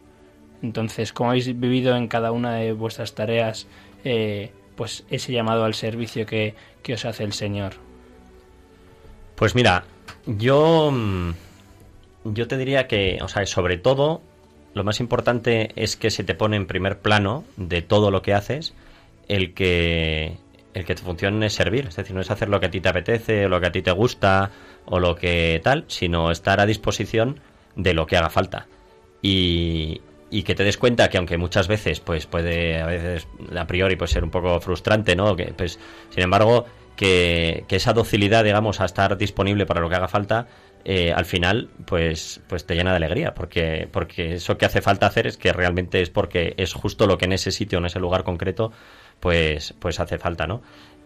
Entonces, ¿cómo habéis vivido en cada una de vuestras tareas eh, pues ese llamado al servicio que, que os hace el Señor? Pues mira, yo, mm, yo te diría que, o sea, sobre todo, lo más importante es que se te pone en primer plano de todo lo que haces el que el que tu función es servir, es decir, no es hacer lo que a ti te apetece o lo que a ti te gusta o lo que tal, sino estar a disposición de lo que haga falta. Y, y que te des cuenta que aunque muchas veces pues puede a veces a priori pues ser un poco frustrante, ¿no? Pues sin embargo que, que esa docilidad, digamos, a estar disponible para lo que haga falta, eh, al final, pues, pues te llena de alegría, porque, porque eso que hace falta hacer es que realmente es porque es justo lo que en ese sitio, en ese lugar concreto, pues, pues hace falta, ¿no?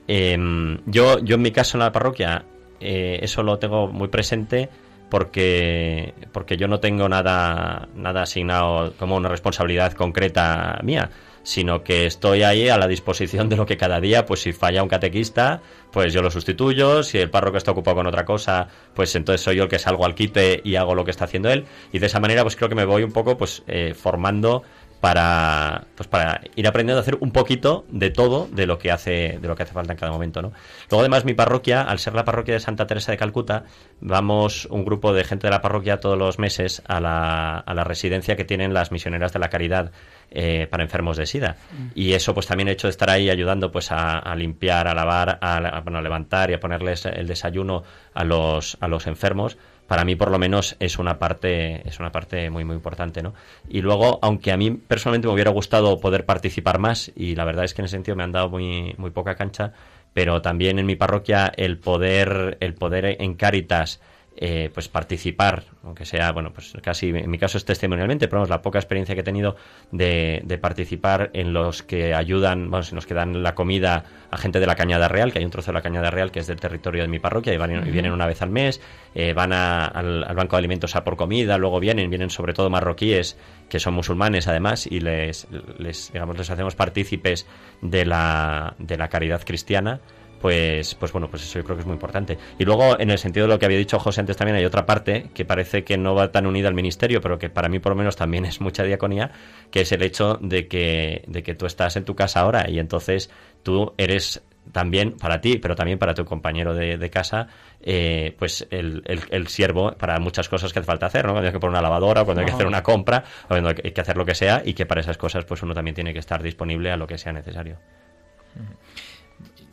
Em, yo, yo en mi caso en la parroquia, eh, eso lo tengo muy presente porque, porque yo no tengo nada, nada asignado como una responsabilidad concreta mía sino que estoy ahí a la disposición de lo que cada día, pues si falla un catequista, pues yo lo sustituyo, si el párroco está ocupado con otra cosa, pues entonces soy yo el que salgo al quite y hago lo que está haciendo él, y de esa manera pues creo que me voy un poco pues eh, formando para pues para ir aprendiendo a hacer un poquito de todo de lo que hace de lo que hace falta en cada momento no luego además mi parroquia al ser la parroquia de Santa Teresa de Calcuta vamos un grupo de gente de la parroquia todos los meses a la, a la residencia que tienen las misioneras de la caridad eh, para enfermos de sida. Y eso pues también he hecho de estar ahí ayudando pues a, limpiar a lavar a, a levantar y a ponerles el desayuno a los a los enfermos. Para mí por lo menos es una parte es una parte muy muy importante no y luego aunque a mí personalmente me hubiera gustado poder participar más y la verdad es que en ese sentido me han dado muy muy poca cancha pero también en mi parroquia el poder el poder en Cáritas eh, pues participar, aunque sea, bueno, pues casi en mi caso es testimonialmente, pero vamos, la poca experiencia que he tenido de, de participar en los que ayudan, vamos, en los que dan la comida a gente de la Cañada Real, que hay un trozo de la Cañada Real que es del territorio de mi parroquia y, van, y vienen una vez al mes, eh, van a- al, al banco de alimentos a por comida, luego vienen, vienen sobre todo marroquíes que son musulmanes además y les, les digamos, les hacemos partícipes de la, de la caridad cristiana pues, pues bueno, pues eso yo creo que es muy importante. Y luego, en el sentido de lo que había dicho José antes también, hay otra parte que parece que no va tan unida al ministerio, pero que para mí por lo menos también es mucha diaconía, que es el hecho de que, de que tú estás en tu casa ahora y entonces tú eres también para ti, pero también para tu compañero de, de casa, eh, pues el, el, el siervo para muchas cosas que hace falta hacer, ¿no? Cuando hay que poner una lavadora, o cuando hay que hacer una compra, o cuando hay que hacer lo que sea, y que para esas cosas pues uno también tiene que estar disponible a lo que sea necesario.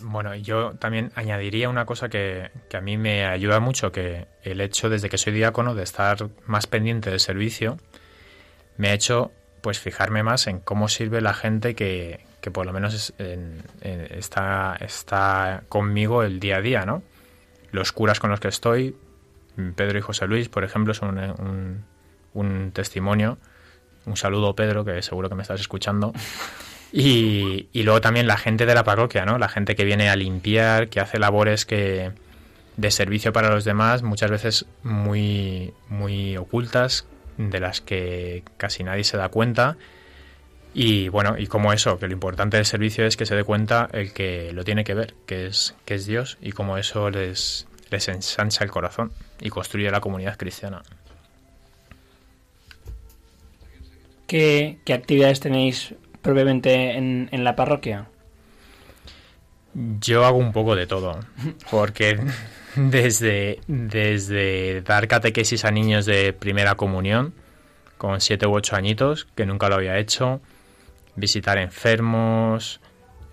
Bueno, yo también añadiría una cosa que, que a mí me ayuda mucho, que el hecho desde que soy diácono de estar más pendiente del servicio me ha hecho pues fijarme más en cómo sirve la gente que, que por lo menos es- en- está, está conmigo el día a día, ¿no? los curas con los que estoy, Pedro y José Luis, por ejemplo, son un, un testimonio. Un saludo, Pedro, que seguro que me estás escuchando. Y, luego también la gente de la parroquia, ¿no? La gente que viene a limpiar, que hace labores que de servicio para los demás, muchas veces muy, muy ocultas, de las que casi nadie se da cuenta. Y bueno, y como eso, que lo importante del servicio es que se dé cuenta el que lo tiene que ver, que es, que es Dios, y como eso les, les ensancha el corazón y construye la comunidad cristiana. ¿Qué, qué actividades tenéis brevemente en, en, la parroquia? Yo hago un poco de todo, porque desde, desde dar catequesis a niños de primera comunión, con siete u ocho añitos, que nunca lo había hecho, visitar enfermos,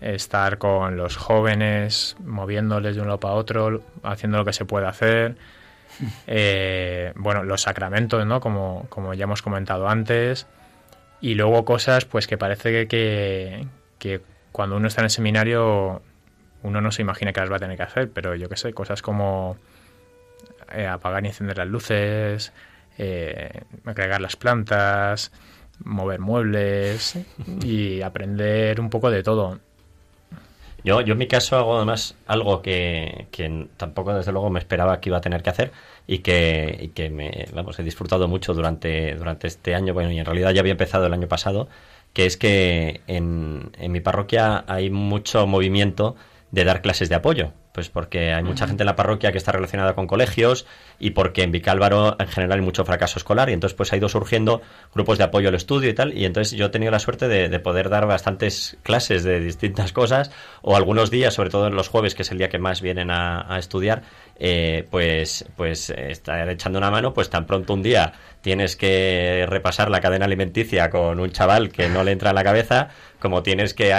estar con los jóvenes, moviéndoles de un lado para otro, haciendo lo que se puede hacer. Eh, bueno, los sacramentos, ¿no? Como, como ya hemos comentado antes y luego cosas pues que parece que, que, cuando uno está en el seminario uno no se imagina que las va a tener que hacer, pero yo qué sé, cosas como eh, apagar y encender las luces, eh, agregar las plantas, mover muebles y aprender un poco de todo. Yo, yo en mi caso hago además algo que, que, tampoco desde luego me esperaba que iba a tener que hacer y que, y que me, vamos, he disfrutado mucho durante, durante este año, bueno, y en realidad ya había empezado el año pasado, que es que en, en mi parroquia hay mucho movimiento de dar clases de apoyo. Pues porque hay mucha gente en la parroquia que está relacionada con colegios y porque en Vicálvaro en general hay mucho fracaso escolar. Y entonces pues ha ido surgiendo grupos de apoyo al estudio y tal. Y entonces yo he tenido la suerte de, poder dar bastantes clases de distintas cosas o algunos días, sobre todo en los jueves que es el día que más vienen a, estudiar, eh, pues pues estar echando una mano, pues tan pronto un día tienes que repasar la cadena alimenticia con un chaval que no le entra en la cabeza, como tienes que,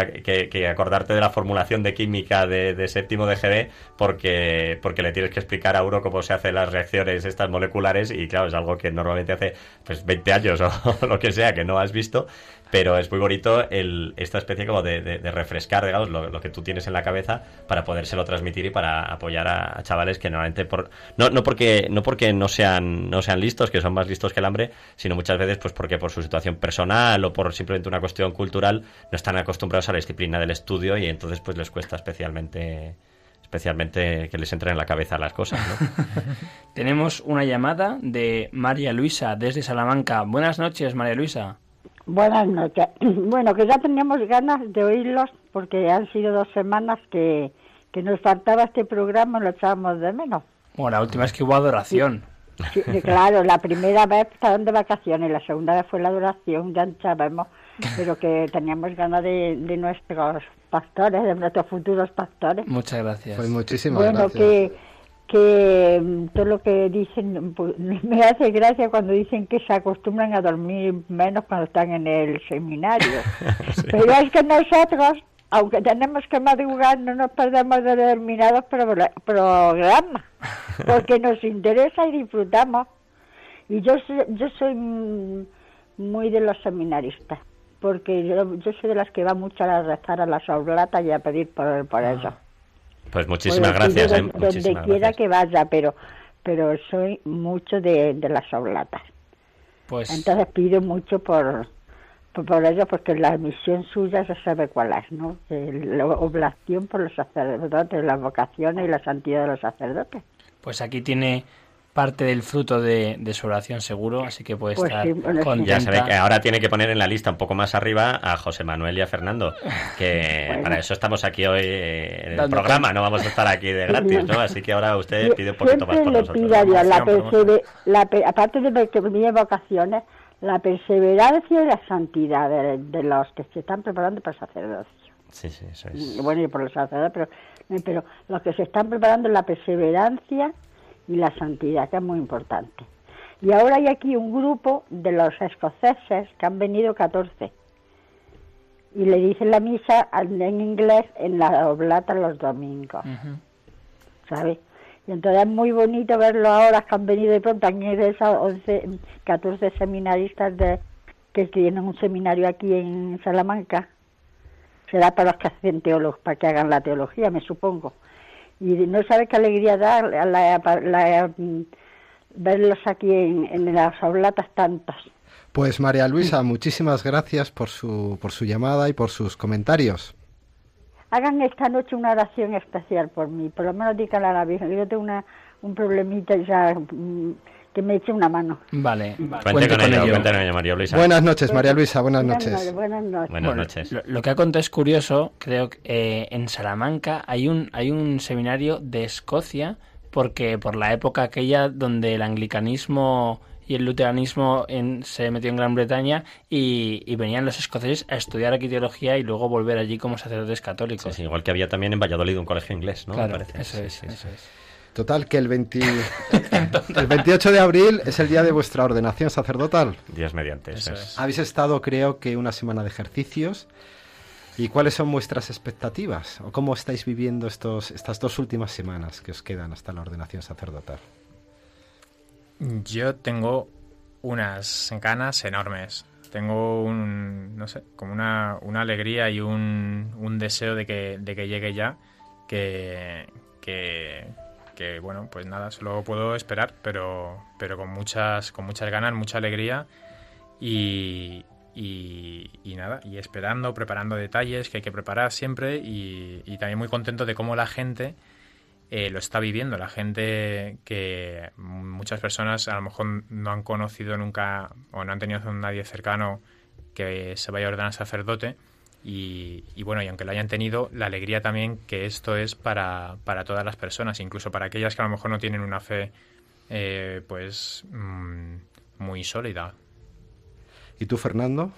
acordarte de la formulación de química de, de séptimo de GB porque, porque le tienes que explicar a uno cómo se hacen las reacciones estas moleculares y claro, es algo que normalmente hace pues 20 años o lo que sea que no has visto pero es muy bonito el, esta especie como de, refrescar, digamos, lo, que tú tienes en la cabeza para podérselo transmitir y para apoyar a, chavales que normalmente por no, no porque no porque no sean no sean listos, que son más listos que el hambre, sino muchas veces pues porque por su situación personal o por simplemente una cuestión cultural no están acostumbrados a la disciplina del estudio y entonces pues les cuesta especialmente especialmente que les entren en la cabeza las cosas. ¿no? Tenemos una llamada de María Luisa desde Salamanca. Buenas noches, María Luisa. Buenas noches. Bueno, que ya teníamos ganas de oírlos porque han sido dos semanas que, que nos faltaba este programa, lo echábamos de menos. Bueno, la última es que hubo adoración. claro, la primera vez estaban de vacaciones, la segunda vez fue la adoración, ya sabemos, pero que teníamos ganas de, de nuestros pastores, de nuestros futuros pastores. Muchas gracias. Pues muchísimas bueno, gracias. que que mm, todo lo que dicen pues, me hace gracia cuando dicen que se acostumbran a dormir menos cuando están en el seminario. Pero es que nosotros, aunque tenemos que madrugar, no nos perdemos de determinados programas, porque nos interesa y disfrutamos. Y yo, yo soy muy de los seminaristas, porque yo, yo soy de las que va mucho a rezar a las oblatas y a pedir por, por eso. Pues muchísimas gracias. ¿eh? Donde, quiera que vaya, pero pero soy mucho de, las oblatas. Pues... Entonces pido mucho por, por, ello, porque la misión suya se sabe cuál es, ¿no? La oblación por los sacerdotes, las vocaciones y la santidad de los sacerdotes. Pues aquí tiene parte del fruto de, su oración seguro, así que puede pues estar Ya sabe que ahora tiene que poner en la lista un poco más arriba a José Manuel y a Fernando, que para eso estamos aquí hoy en el programa, no vamos a estar aquí de gratis, ¿no? Así que ahora usted pide un poquito más por le nosotros. la, aparte de que mi vocaciones, la perseverancia y la santidad de, los que se están preparando para el sacerdocio. Sí, sí, eso es. Bueno, y por los sacerdotes, pero, pero los que se están preparando la perseverancia y la santidad, que es muy importante. Y ahora hay aquí un grupo de los escoceses que han venido 14 y le dicen la misa en inglés en la oblata los domingos, ¿sabes? Y entonces es muy bonito verlo ahora que han venido de pronto, han esos 11, 14 seminaristas de, que tienen un seminario aquí en Salamanca. Será para los que hacen teólogos, para que hagan la teología, me supongo y no sabe qué alegría da la, la- la- verlos aquí en, en las oblatas tantas. Pues María Luisa, muchísimas gracias por su, por su llamada y por sus comentarios. Hagan esta noche una oración especial por mí, por lo menos díganle a la Virgen, yo tengo una, un problemita ya mm, que me eche una mano. Vale, Cuente cuento con ello, ello. cuente con ello, María Luisa. Buenas noches, María Luisa, buenas Buenas noches. Buenas noches. Buenas Bueno, noches. Lo, lo que ha contado es curioso. Creo que eh, en Salamanca hay un, hay un seminario de Escocia porque por la época aquella donde el anglicanismo y el luteranismo en- se metió en Gran Bretaña y, y venían los escoceses a estudiar aquí teología y luego volver allí como sacerdotes católicos. Sí, sí, igual que había también en Valladolid un colegio inglés, ¿no? Me Claro, parece. eso Sí, es, sí, eso sí. es. Total, que el, 20 el 28 de abril es el día de vuestra ordenación sacerdotal. Dios mediante, es. es. Habéis estado, creo que, una semana de ejercicios. ¿Y cuáles son vuestras expectativas? ¿O cómo estáis viviendo estos, estas dos últimas semanas que os quedan hasta la ordenación sacerdotal? Yo tengo unas ganas enormes. Tengo un, no sé, como una, una alegría y un, un deseo de que, de que llegue ya, que, que, que, bueno, pues nada, solo puedo esperar, pero, pero con muchas, con muchas ganas, mucha alegría y, y, y nada, y esperando, preparando detalles que hay que preparar siempre y, y también muy contento de cómo la gente eh, lo está viviendo. La gente que muchas personas a lo mejor no han conocido nunca o no han tenido a nadie cercano que se vaya a ordenar sacerdote. Y, y bueno, y aunque lo hayan tenido, la alegría también que esto es para, para todas las personas, incluso para aquellas que a lo mejor no tienen una fe eh, pues mm, muy sólida. ¿Y tú, Fernando?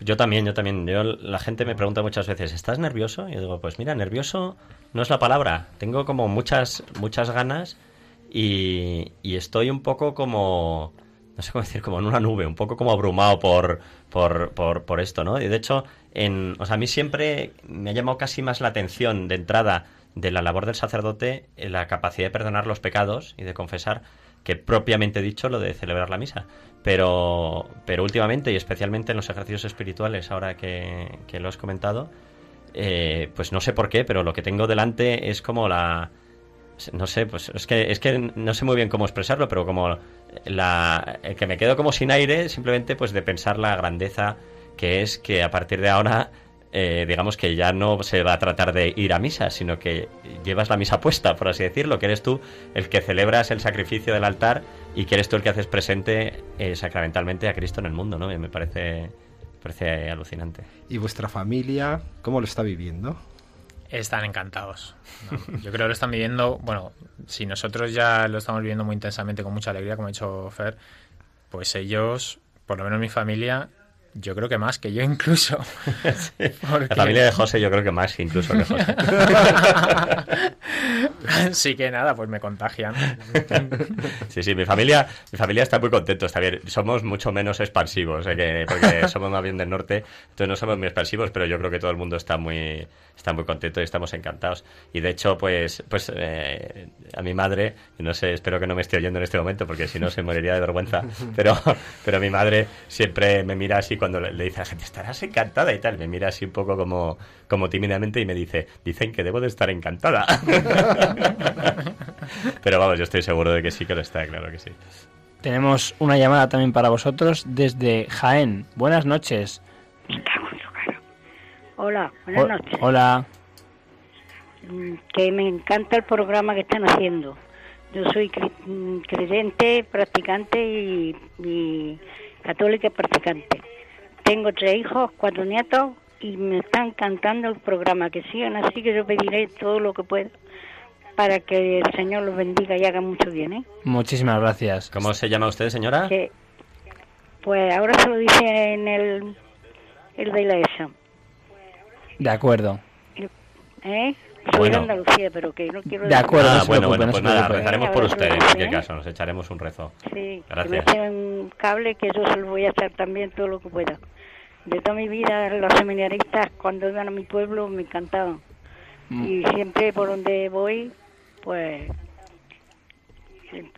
Yo también, yo también. Yo, la gente me pregunta muchas veces, ¿estás nervioso? Y yo digo, pues mira, nervioso no es la palabra. Tengo como muchas, muchas ganas y, y estoy un poco como, no sé cómo decir, como en una nube, un poco como abrumado por, por, por, por esto, ¿no? Y de hecho, en, o sea, a mí siempre me ha llamado casi más la atención de entrada de la labor del sacerdote eh, la capacidad de perdonar los pecados y de confesar que propiamente dicho lo de celebrar la misa. Pero, pero últimamente y especialmente en los ejercicios espirituales, ahora que, que lo has comentado, eh, pues no sé por qué, pero lo que tengo delante es como la... No sé, pues es que, es que no sé muy bien cómo expresarlo, pero como la, el que me quedo como sin aire simplemente pues de pensar la grandeza que es que a partir de ahora eh, digamos que ya no se va a tratar de ir a misa, sino que llevas la misa puesta, por así decirlo, que eres tú el que celebras el sacrificio del altar y que eres tú el que haces presente eh, sacramentalmente a Cristo en el mundo, ¿no? Me parece, parece alucinante. ¿Y vuestra familia cómo lo está viviendo? Están encantados. No, Yo creo que lo están viviendo, bueno, si nosotros ya lo estamos viviendo muy intensamente, con mucha alegría, como ha dicho Fer, pues ellos, por lo menos mi familia, yo creo que más que yo incluso. Porque- La familia de José yo creo que más incluso que José. Así que nada, pues me contagian. Sí, sí, mi familia, mi familia está muy contento, está bien. Somos mucho menos expansivos, eh, que- porque somos más bien del norte, entonces no somos muy expansivos, pero yo creo que todo el mundo está muy, está muy contento y estamos encantados. Y de hecho, pues, pues eh, a mi madre, no sé, espero que no me esté oyendo en este momento, porque si no se moriría de vergüenza, pero, pero mi madre siempre me mira así cuando le, le dice a la gente, estarás encantada y tal, me mira así un poco como, como tímidamente y me dice, dicen que debo de estar encantada. Pero vamos, yo estoy seguro de que sí que lo está, claro que sí. Tenemos una llamada también para vosotros desde Jaén. Buenas noches. Hola, buenas noches. Hola. Mm, Que me encanta el programa que están haciendo. Yo soy mm, creyente, practicante y, y católica practicante. Tengo tres hijos, cuatro nietos y me está encantando el programa. Que sigan así, que yo pediré todo lo que pueda para que el Señor los bendiga y haga mucho bien. ¿eh? Muchísimas gracias. ¿Cómo se llama usted, señora? Que, pues ahora se lo dice en el, el de la ESA. De acuerdo. ¿eh? Soy Bueno. de Andalucía, pero que no quiero De decir- acuerdo, Ah, bueno, bueno, no pues nada, rezaremos por Venga, usted, en gracias, cualquier ¿eh? caso, nos echaremos un rezo. Sí, que me Gracias. un cable que yo se lo voy a echar también todo lo que pueda. De toda mi vida, los seminaristas cuando iban a mi pueblo me encantaban. Mm. Y siempre por donde voy, pues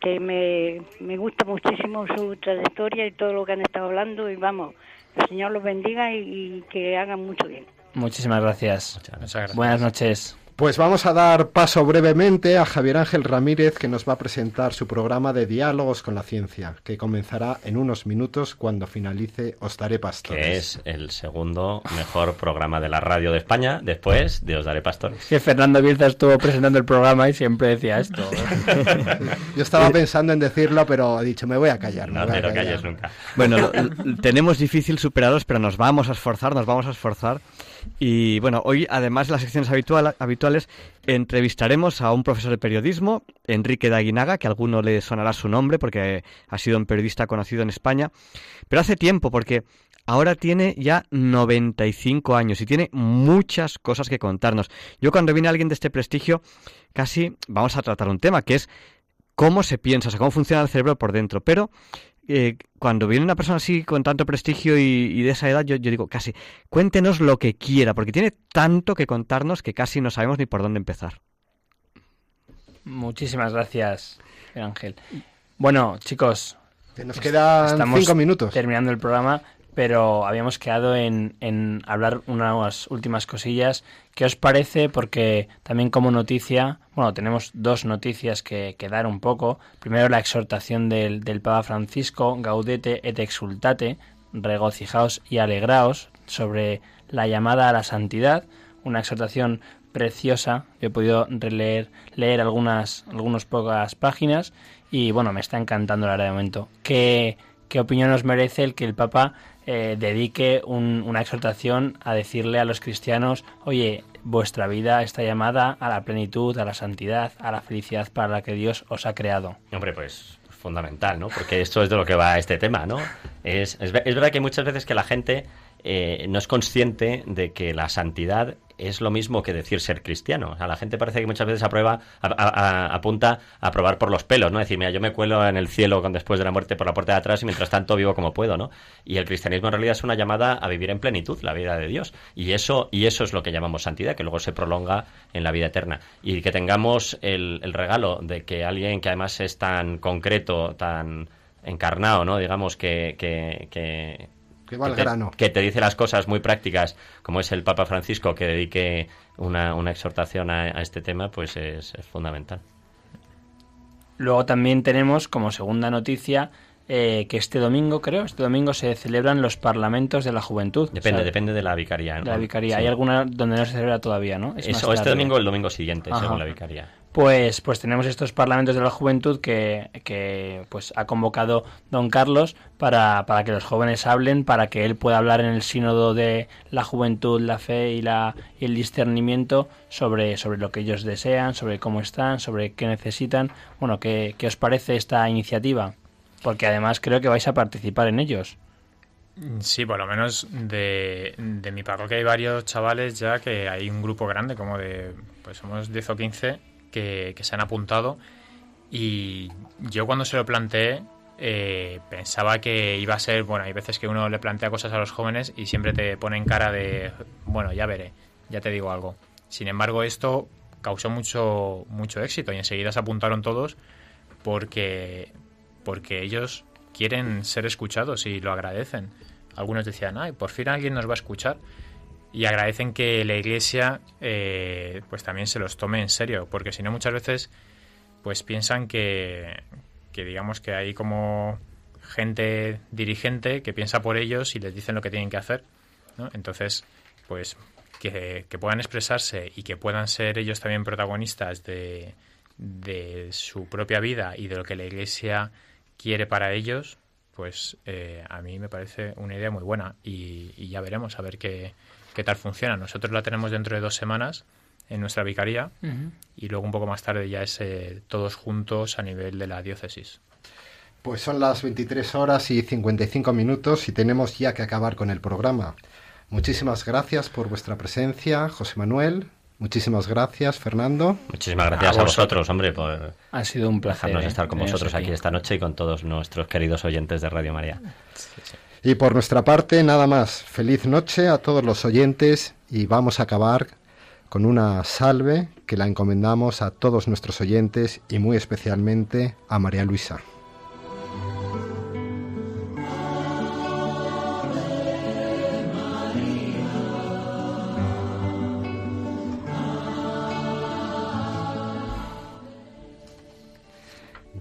que me, me gusta muchísimo su trayectoria y todo lo que han estado hablando y vamos, el Señor los bendiga y, y que hagan mucho bien. Muchísimas gracias. Muchas gracias. Buenas noches. Pues vamos a dar paso brevemente a Javier Ángel Ramírez que nos va a presentar su programa de diálogos con la ciencia, que comenzará en unos minutos cuando finalice Os Daré Pastores. Que es el segundo mejor programa de la radio de España después de Os Daré Pastores. Que Fernando Bielsa estuvo presentando el programa y siempre decía esto. Yo estaba pensando en decirlo, pero he dicho, me voy a callar. No te lo calles nunca. Bueno, lo- tenemos difícil superaros, pero nos vamos a esforzar, nos vamos a esforzar. Y bueno, hoy, además de las secciones habitual- habituales, entrevistaremos a un profesor de periodismo, Enrique de Aguinaga, que a alguno le sonará su nombre porque ha sido un periodista conocido en España, pero hace tiempo porque ahora tiene ya 95 años y tiene muchas cosas que contarnos. Yo cuando viene alguien de este prestigio, casi vamos a tratar un tema que es cómo se piensa, o sea, cómo funciona el cerebro por dentro. Pero eh, cuando viene una persona así con tanto prestigio y, y de esa edad, yo, yo digo, casi, cuéntenos lo que quiera, porque tiene tanto que contarnos que casi no sabemos ni por dónde empezar. Muchísimas gracias, Ángel. Bueno, chicos. Que nos quedan estamos cinco minutos. Terminando el programa, pero habíamos quedado en, en hablar unas últimas cosillas. ¿Qué os parece? Porque también como noticia, bueno, tenemos dos noticias que, que dar un poco. Primero la exhortación del, del Papa Francisco, Gaudete et exultate, regocijaos y alegraos, sobre la llamada a la santidad, una exhortación preciosa. Yo he podido releer, leer algunas, pocas páginas y bueno, me está encantando la verdad de momento. ¿Qué, qué opinión os merece el que el Papa eh, dedique un- una exhortación a decirle a los cristianos, oye, vuestra vida está llamada a la plenitud, a la santidad, a la felicidad para la que Dios os ha creado? Hombre, pues fundamental, ¿no? Porque esto es de lo que va este tema, ¿no? Es, es, ve- es verdad que muchas veces que la gente eh, no es consciente de que la santidad es lo mismo que decir ser cristiano. O sea, la gente parece que muchas veces aprueba, a- a- a- apunta a probar por los pelos, ¿no? Decir, mira, yo me cuelo en el cielo con después de la muerte por la puerta de atrás y mientras tanto vivo como puedo, ¿no? Y el cristianismo en realidad es una llamada a vivir en plenitud la vida de Dios. Y eso, y eso es lo que llamamos santidad, que luego se prolonga en la vida eterna. Y que tengamos el, el regalo de que alguien que además es tan concreto, tan encarnado, ¿no? Digamos que, que, que, Que va al te, grano. que te dice las cosas muy prácticas, como es el Papa Francisco, que dedique una, una exhortación a, a este tema, pues es, es fundamental. Luego también tenemos como segunda noticia eh, que este domingo, creo, este domingo se celebran los parlamentos de la juventud. Depende, O sea, depende de la vicaría. ¿no? de la vicaría. Sí. Hay alguna donde no se celebra todavía, ¿no? Es más Eso, este tarde. domingo o el domingo siguiente, Ajá. según la vicaría. Pues, pues tenemos estos parlamentos de la juventud que, que pues ha convocado don Carlos para, para que los jóvenes hablen, para que él pueda hablar en el sínodo de la juventud, la fe y, la, y el discernimiento sobre, sobre lo que ellos desean, sobre cómo están, sobre qué necesitan. Bueno, ¿qué, qué os parece esta iniciativa? Porque además creo que vais a participar en ellos. Sí, por lo menos de, de mi parroquia hay varios chavales ya que hay un grupo grande, como de, pues somos 10 o 15 que, se han apuntado y yo cuando se lo planteé eh, pensaba que iba a ser, bueno, hay veces que uno le plantea cosas a los jóvenes y siempre te pone en cara de, bueno, ya veré, ya te digo algo. Sin embargo, esto causó mucho, mucho éxito y enseguida se apuntaron todos porque, porque ellos quieren ser escuchados y lo agradecen. Algunos decían, ay, por fin alguien nos va a escuchar. Y agradecen que la iglesia eh, pues también se los tome en serio, porque si no muchas veces pues piensan que, que digamos que hay como gente dirigente que piensa por ellos y les dicen lo que tienen que hacer. ¿no? Entonces, pues que, que puedan expresarse y que puedan ser ellos también protagonistas de, de su propia vida y de lo que la iglesia quiere para ellos, pues eh, a mí me parece una idea muy buena y, y ya veremos a ver qué, qué tal funciona. Nosotros la tenemos dentro de dos semanas en nuestra vicaría y luego un poco más tarde ya es eh, todos juntos a nivel de la diócesis. Pues son las 23 horas y 55 minutos y tenemos ya que acabar con el programa. Muchísimas gracias por vuestra presencia, José Manuel. Muchísimas gracias, Fernando. Muchísimas gracias a, vosotros, hombre, por Ha sido un placer. dejarnos ¿eh? estar con teneros vosotros aquí esta noche y con todos nuestros queridos oyentes de Radio María. Y por nuestra parte, nada más. Feliz noche a todos los oyentes y vamos a acabar con una salve que la encomendamos a todos nuestros oyentes y muy especialmente a María Luisa.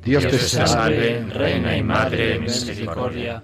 Dios te salve, Reina y Madre de Misericordia